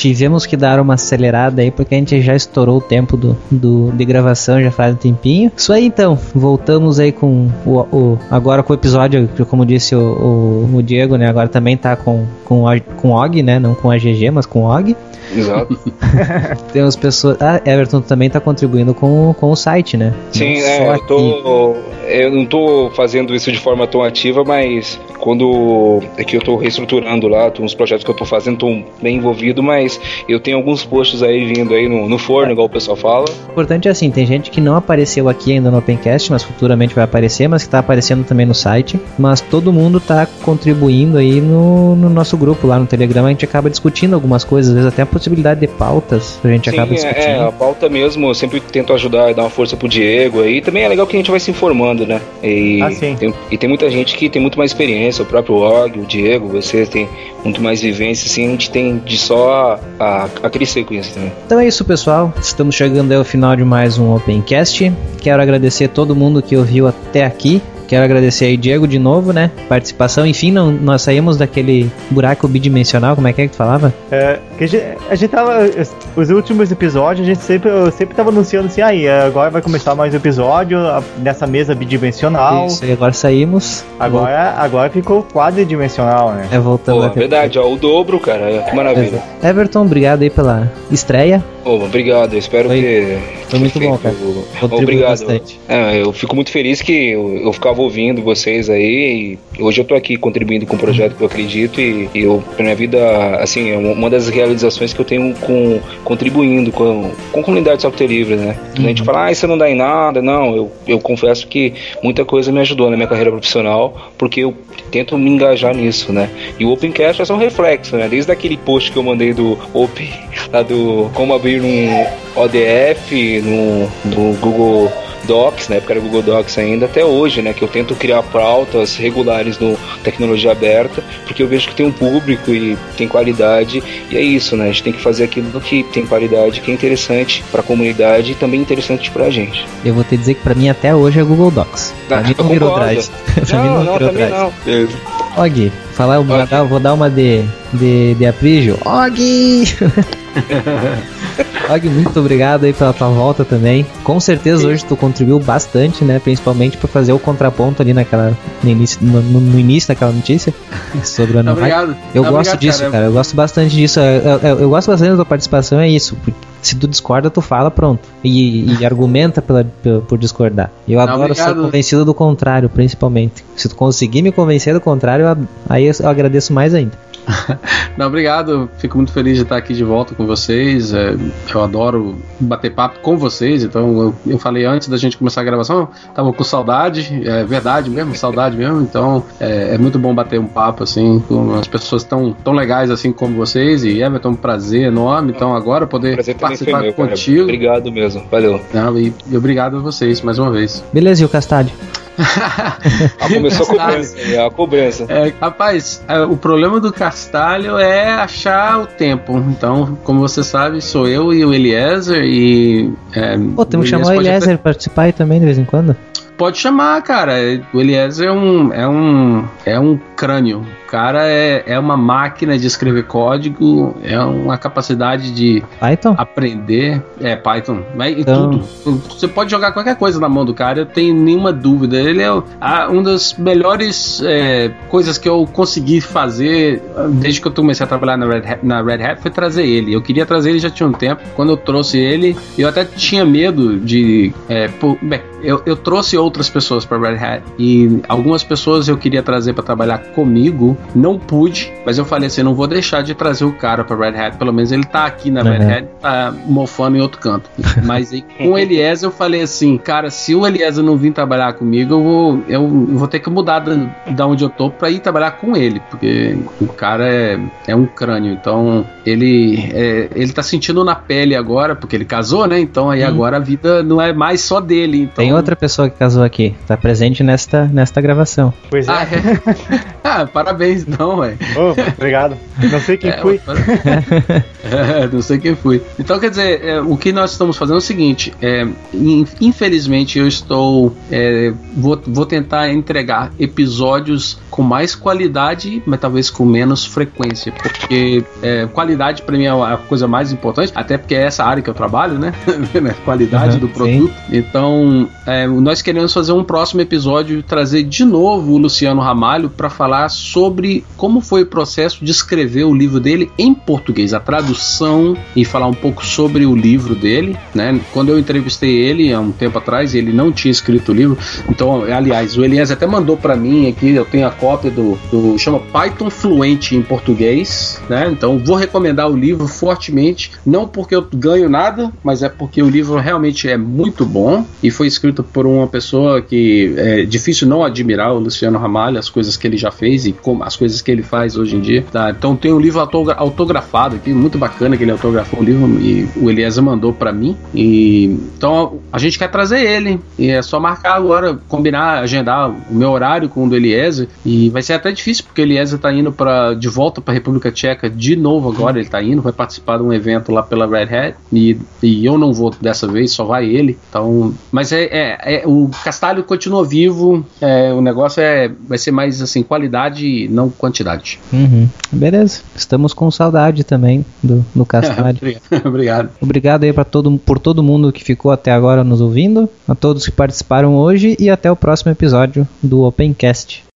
tivemos que dar uma acelerada aí porque a gente já estourou o tempo do, do de gravação já faz um tempinho. Isso aí então, voltamos aí com o, o agora com o episódio, como disse o, o, o, Diego, né? Agora também tá com com com Og, né? Não com a GG, mas com Og. Exato. <laughs> Temos pessoas. Ah, Everton também está contribuindo com, com o site, né? Sim, é, eu, tô, eu não estou fazendo isso de forma tão ativa, mas quando é que eu estou reestruturando lá, uns projetos que eu estou fazendo, estou bem envolvido, mas eu tenho alguns posts aí vindo aí no, no forno, igual o pessoal fala. O importante é assim, tem gente que não apareceu aqui ainda no Opencast, mas futuramente vai aparecer, mas que está aparecendo também no site. Mas todo mundo está contribuindo aí no, no nosso grupo lá no Telegram, a gente acaba discutindo algumas coisas, às vezes até possibilidade de pautas, a gente Sim, acaba discutindo. É, a pauta mesmo, eu sempre tento ajudar e dar uma força pro Diego aí. Também é legal que a gente vai se informando, né? E, ah, sim. Tem, e tem muita gente que tem muito mais experiência, o próprio Og, o Diego, você tem muito mais vivência, assim, a gente tem de só a, a crescer com isso também. Então é isso, pessoal. Estamos chegando ao final de mais um Opencast. Quero agradecer a todo mundo que ouviu até aqui. Quero agradecer aí, Diego, de novo, né? Participação. Enfim, não, nós saímos daquele buraco bidimensional, como é que é que tu falava? É, a gente, a gente tava. Os últimos episódios, a gente sempre, sempre tava anunciando assim, aí, agora vai começar mais um episódio nessa mesa bidimensional. Isso, e agora saímos. Agora, agora ficou quadridimensional, né? É, voltando. Pô, verdade, ó, o dobro, cara. Que maravilha. Everton, obrigado aí pela estreia. Obrigado, eu espero foi, que. Foi muito bom, cara. Obrigado. Bastante. É, eu fico muito feliz que eu, eu, ficava ouvindo vocês aí e hoje eu tô aqui contribuindo com um projeto que eu acredito e, e eu, pra minha vida, assim, é uma das realizações que eu tenho com contribuindo com, com a comunidade de software livre, né? Uhum. A gente uhum. fala, ah, isso não dá em nada, não, eu, eu confesso que muita coisa me ajudou na minha carreira profissional porque eu tento me engajar nisso, né? E o Opencast é só um reflexo, né? Desde aquele post que eu mandei do Open, lá do como abrir abrir um ODF no, no Google Docs, na época era Google Docs ainda, até hoje, né? Que eu tento criar pautas regulares no Tecnologia Aberta, porque eu vejo que tem um público e tem qualidade, e é isso, né? A gente tem que fazer aquilo que tem qualidade, que é interessante para a comunidade e também interessante para a gente. Eu vou te dizer que para mim até hoje é Google Docs. Pra ah, mim não virou Drive. <laughs> pra não, mim não, não também não. Og, falar, vou, dar, vou dar uma de, de, de aprígio. Og! <laughs> Og, muito obrigado aí pela tua volta também. Com certeza Sim. hoje tu contribuiu bastante, né? Principalmente para fazer o contraponto ali naquela no início, no, no início daquela notícia sobre o Obrigado. Eu Obrigado, gosto disso, cara. cara. Eu gosto bastante disso. Eu, eu, eu, gosto bastante da tua participação, é isso. Se tu discorda, tu fala, pronto. E, e <laughs> argumenta pela, por discordar. Eu Não, adoro obrigado. ser convencido do contrário, principalmente. Se tu conseguir me convencer do contrário, aí eu agradeço mais ainda. <laughs> Não, obrigado. Fico muito feliz de estar aqui de volta com vocês. É, eu adoro bater papo com vocês. Então, eu, eu, falei antes da gente começar a gravação, tava com saudade. É verdade mesmo, saudade mesmo. Então, é, é muito bom bater um papo assim com as pessoas tão, tão legais assim como vocês. E Everton, um prazer enorme. Então, agora poder participar meu, contigo. Cara. Obrigado mesmo. Valeu. Não, e, e obrigado a vocês mais uma vez. Beleza, e o Castalho? Ah, começou a cobrança. É a cobrança. É, rapaz, é, o problema do Castalho é achar o tempo. Então, como você sabe, sou eu e o Eliezer e. É, Pô, temos que chamar o Eliezer até... participar aí também de vez em quando. Pode chamar, cara. O Eliezer é um, é um, é um crânio cara é, é uma máquina de escrever código, é uma capacidade de Python? aprender. É, Python. Mas então... tudo. Você pode jogar qualquer coisa na mão do cara, eu tenho nenhuma dúvida. Ele é uma das melhores é, coisas que eu consegui fazer desde que eu comecei a trabalhar na Red, Hat, na Red Hat foi trazer ele. Eu queria trazer ele já tinha um tempo. Quando eu trouxe ele, eu até tinha medo de. É, por, bem, eu, eu trouxe outras pessoas para Red Hat e algumas pessoas eu queria trazer para trabalhar comigo não pude, mas eu falei assim, não vou deixar de trazer o cara pra Red Hat, pelo menos ele tá aqui na uhum. Red Hat, tá mofando em outro canto. <laughs> Mas aí com o Eliezer eu falei assim, cara, se o Eliezer não vir trabalhar comigo, eu vou, eu vou ter que mudar da, da onde eu tô pra ir trabalhar com ele, porque o cara é, é um crânio, então ele, é, ele tá sentindo na pele agora, porque ele casou, né? Então aí hum. agora a vida não é mais só dele. Então... Tem outra pessoa que casou aqui, tá presente nesta, nesta gravação. Pois é. Ah, é? <laughs> ah parabéns não, ué. Oh, obrigado. Não sei quem é, fui. <laughs> é, não sei quem fui. Então, quer dizer, é, o que nós estamos fazendo é o seguinte: é, infelizmente, eu estou. É, vou, vou tentar entregar episódios com mais qualidade, mas talvez com menos frequência, porque é, qualidade para mim é a coisa mais importante, até porque é essa área que eu trabalho, né? <laughs> né? qualidade uhum, do produto. Sim. Então, é, nós queremos fazer um próximo episódio trazer de novo o Luciano Ramalho para falar sobre como foi o processo de escrever o livro dele em português, a tradução e falar um pouco sobre o livro dele, né? Quando eu entrevistei ele há um tempo atrás, ele não tinha escrito o livro. Então, aliás, o Elias até mandou para mim aqui, eu tenho a cópia do, do chama Python Fluente em português, né? Então vou recomendar o livro fortemente, não porque eu ganho nada, mas é porque o livro realmente é muito bom e foi escrito por uma pessoa que é difícil não admirar, o Luciano Ramalho, as coisas que ele já fez e como, as coisas que ele faz hoje em dia. Tá? Então tem um livro autografado aqui, muito bacana que ele autografou o livro e o Eliezer mandou para mim. E então a gente quer trazer ele e é só marcar agora, combinar, agendar o meu horário com o do Eliezer e vai ser até difícil, porque Eliezer tá indo pra, de volta para a República Tcheca de novo agora. Ele tá indo, vai participar de um evento lá pela Red Hat. E, e eu não vou dessa vez, só vai ele. Então, mas é, é, é o Castalho continua vivo. É, o negócio é vai ser mais assim, qualidade, não quantidade. Uhum. Beleza. Estamos com saudade também do, do <laughs> Castalho. Obrigado. Obrigado aí para todo, por todo mundo que ficou até agora nos ouvindo, a todos que participaram hoje e até o próximo episódio do Opencast.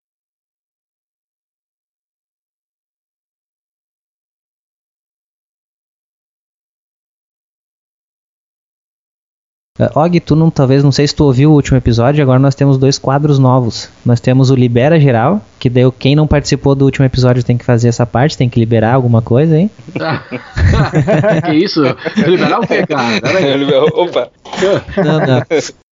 Uh, Og, tu não, talvez não sei se tu ouviu o último episódio, agora nós temos dois quadros novos. Nós temos o Libera Geral, que daí quem não participou do último episódio tem que fazer essa parte, tem que liberar alguma coisa, hein? <laughs> que isso? Liberar o quê, cara? <laughs> Opa! Não, não. <laughs>